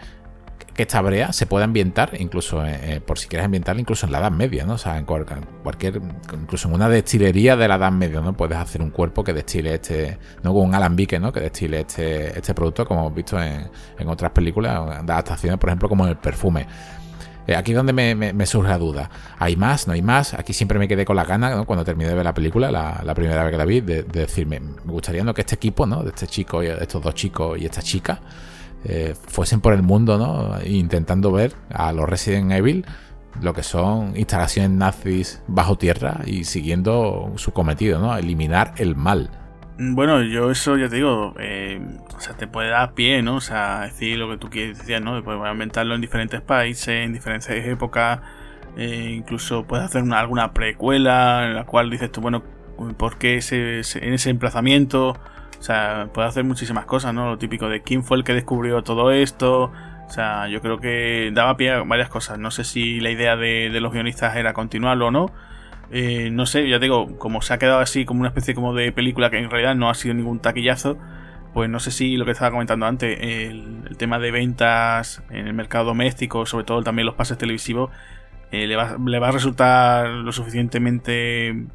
que esta brea se pueda ambientar, incluso eh, eh, por si quieres ambientarla, incluso en la Edad Media, ¿no? O sea, en cualquier, incluso en una destilería de la Edad Media, ¿no? Puedes hacer un cuerpo que destile este, no con un alambique, ¿no? Que destile este, este producto, como hemos visto en, otras películas, de adaptaciones, por ejemplo, como en el perfume. Eh, aquí es donde me, surge la duda. ¿Hay más? ¿No hay más? Aquí siempre me quedé con la gana, ¿no? Cuando terminé de ver la película, la, primera vez que la vi, de, decirme, me gustaría ¿no? que este equipo, ¿no? De este chico, y estos dos chicos y esta chica, eh, fuesen por el mundo, ¿no? Intentando ver a los Resident Evil lo que son instalaciones nazis bajo tierra y siguiendo su cometido, ¿no? Eliminar el mal. Bueno, yo eso ya te digo, eh, o sea, te puede dar pie, ¿no? O sea, decir lo que tú quieres decir, ¿no? Puedes inventarlo en diferentes países, en diferentes épocas, eh, incluso puedes hacer una, alguna precuela en la cual dices tú, bueno, ¿por qué ese, en ese emplazamiento? O sea, puede hacer muchísimas cosas, ¿no? Lo típico de quién fue el que descubrió todo esto. O sea, yo creo que daba pie a varias cosas. No sé si la idea de, los guionistas era continuarlo o no. Eh, no sé, ya digo, como se ha quedado así como una especie como de película que en realidad no ha sido ningún taquillazo, pues no sé si lo que estaba comentando antes, el, tema de ventas en el mercado doméstico, sobre todo también los pases televisivos, eh, le, va, le, va, a resultar lo suficientemente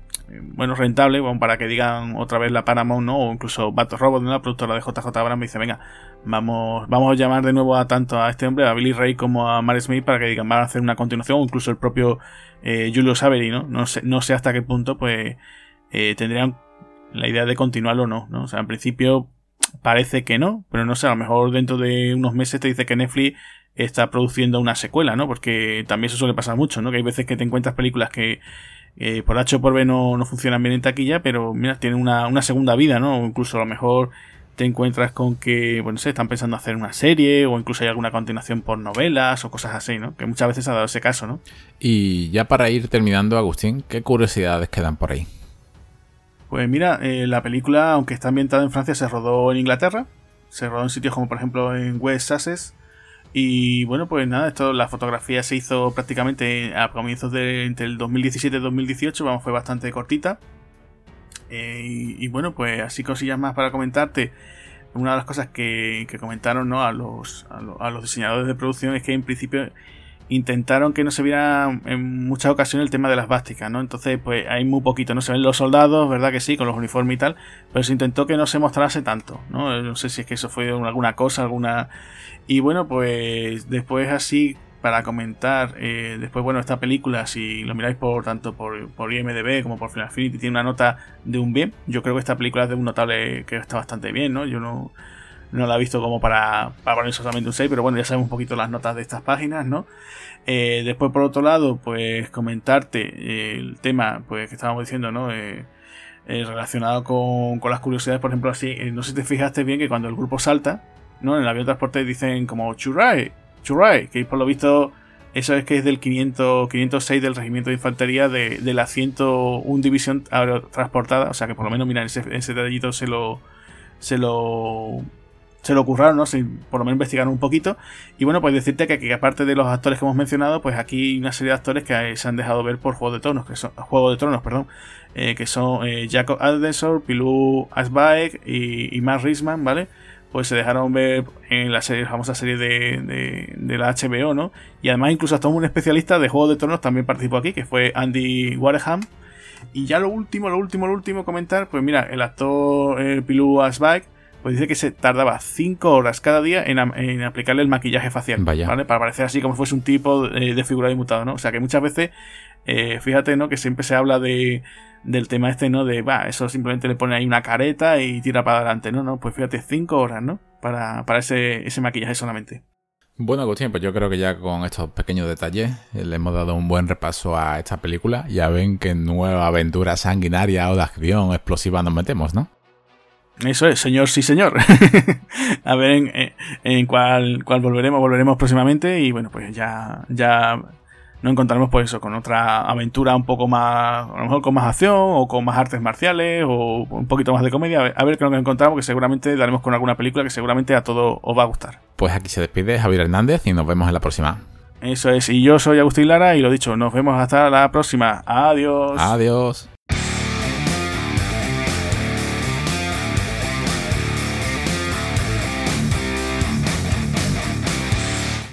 bueno, rentable, para que digan otra vez la Paramount, ¿no? O incluso Battle Robot, la productora de JJ Abrams, dice, venga, vamos, vamos a llamar de nuevo a tanto a este hombre, a Billy Ray como a Mary Smith, para que digan, van a hacer una continuación, o incluso el propio eh, Julio Saveri, ¿no? Sé, no sé hasta qué punto, pues, eh, tendrían la idea de continuarlo o no, ¿no? O sea, en principio parece que no, pero no sé, a lo mejor dentro de unos meses te dice que Netflix está produciendo una secuela, ¿no? Porque también eso suele pasar mucho, ¿no? Que hay veces que te encuentras películas que eh, por H o por B no, no, funcionan bien en taquilla, pero mira, tienen una, segunda vida, ¿no? O incluso a lo mejor te encuentras con que, bueno, sé, están pensando hacer una serie o incluso hay alguna continuación por novelas o cosas así, ¿no? Que muchas veces ha dado ese caso, ¿no? Y ya para ir terminando, Agustín, ¿qué curiosidades quedan por ahí? Pues mira, eh, la película, aunque está ambientada en Francia, se rodó en Inglaterra. Se rodó en sitios como por ejemplo en West Sussex y bueno, pues nada, esto la fotografía se hizo prácticamente a comienzos de entre el 2017 y 2018, vamos, fue bastante cortita. Eh, y, bueno, pues así cosillas más para comentarte. Una de las cosas que, comentaron ¿no? a, los, a, los diseñadores de producción es que en principio intentaron que no se viera en muchas ocasiones el tema de las básticas, ¿no? Entonces, pues hay muy poquito, no se ven los soldados, ¿verdad que sí? Con los uniformes y tal, pero se intentó que no se mostrase tanto, ¿no? No sé si es que eso fue alguna cosa, alguna y bueno, pues después así para comentar. Eh, después, bueno, esta película, si lo miráis por tanto por, por IMDB como por Final Affinity, tiene una nota de un bien. Yo creo que esta película es de un notable que está bastante bien, ¿no? Yo no, no la he visto como para, para poner solamente un 6, pero bueno, ya sabemos un poquito las notas de estas páginas, ¿no? Eh, después, por otro lado, pues comentarte el tema pues que estábamos diciendo, ¿no? relacionado con, con, las curiosidades, por ejemplo, así, no sé si te fijaste bien que cuando el grupo salta, ¿no? En el avión transporte dicen como que por lo visto eso es que es del 500, 506 del Regimiento de Infantería de, de la 101 División transportada, o sea que por lo menos, mira, ese, ese detallito se lo, se lo, se lo ocurraron, ¿no? por lo menos investigaron un poquito. Y bueno, pues decirte que, que, aparte de los actores que hemos mencionado, pues aquí hay una serie de actores que se han dejado ver por Juego de Tronos, que son, Juego de Tronos, perdón, eh, que son eh, Jacob Aldensor, Pilou Asbaek y, y Matt Risman, ¿vale? Pues se dejaron ver en la serie, famosa serie de, de, la HBO, ¿no? Y además incluso hasta un especialista de Juego de Tronos también participó aquí, que fue Andy Wareham. Y ya lo último, lo último, lo último comentar, pues mira, el actor el Pilou Asbike, pues dice que se tardaba 5 horas cada día en, aplicarle el maquillaje facial, ¿vale? Para parecer así como fuese un tipo de, de figura mutado, ¿no? O sea que muchas veces, eh, fíjate, ¿no? Que siempre se habla de del tema este, ¿no? De, va, eso simplemente le pone ahí una careta y tira para adelante, ¿no? no pues fíjate, cinco horas, ¿no? Para, para ese, ese maquillaje solamente. Bueno, Agustín, pues yo creo que ya con estos pequeños detalles eh, le hemos dado un buen repaso a esta película. Ya ven que nueva aventura sanguinaria o de acción explosiva nos metemos, ¿no? Eso es, señor, sí, señor. a ver en, en, cuál, cuál volveremos, volveremos próximamente y bueno, pues ya, ya nos encontraremos pues eso, con otra aventura un poco más, a lo mejor con más acción o con más artes marciales o un poquito más de comedia. A ver, qué nos encontramos, que seguramente daremos con alguna película que seguramente a todos os va a gustar. Pues aquí se despide Javier Hernández y nos vemos en la próxima. Eso es, y yo soy Agustín Lara y lo dicho, nos vemos hasta la próxima. Adiós. Adiós.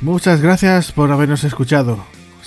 Muchas gracias por habernos escuchado.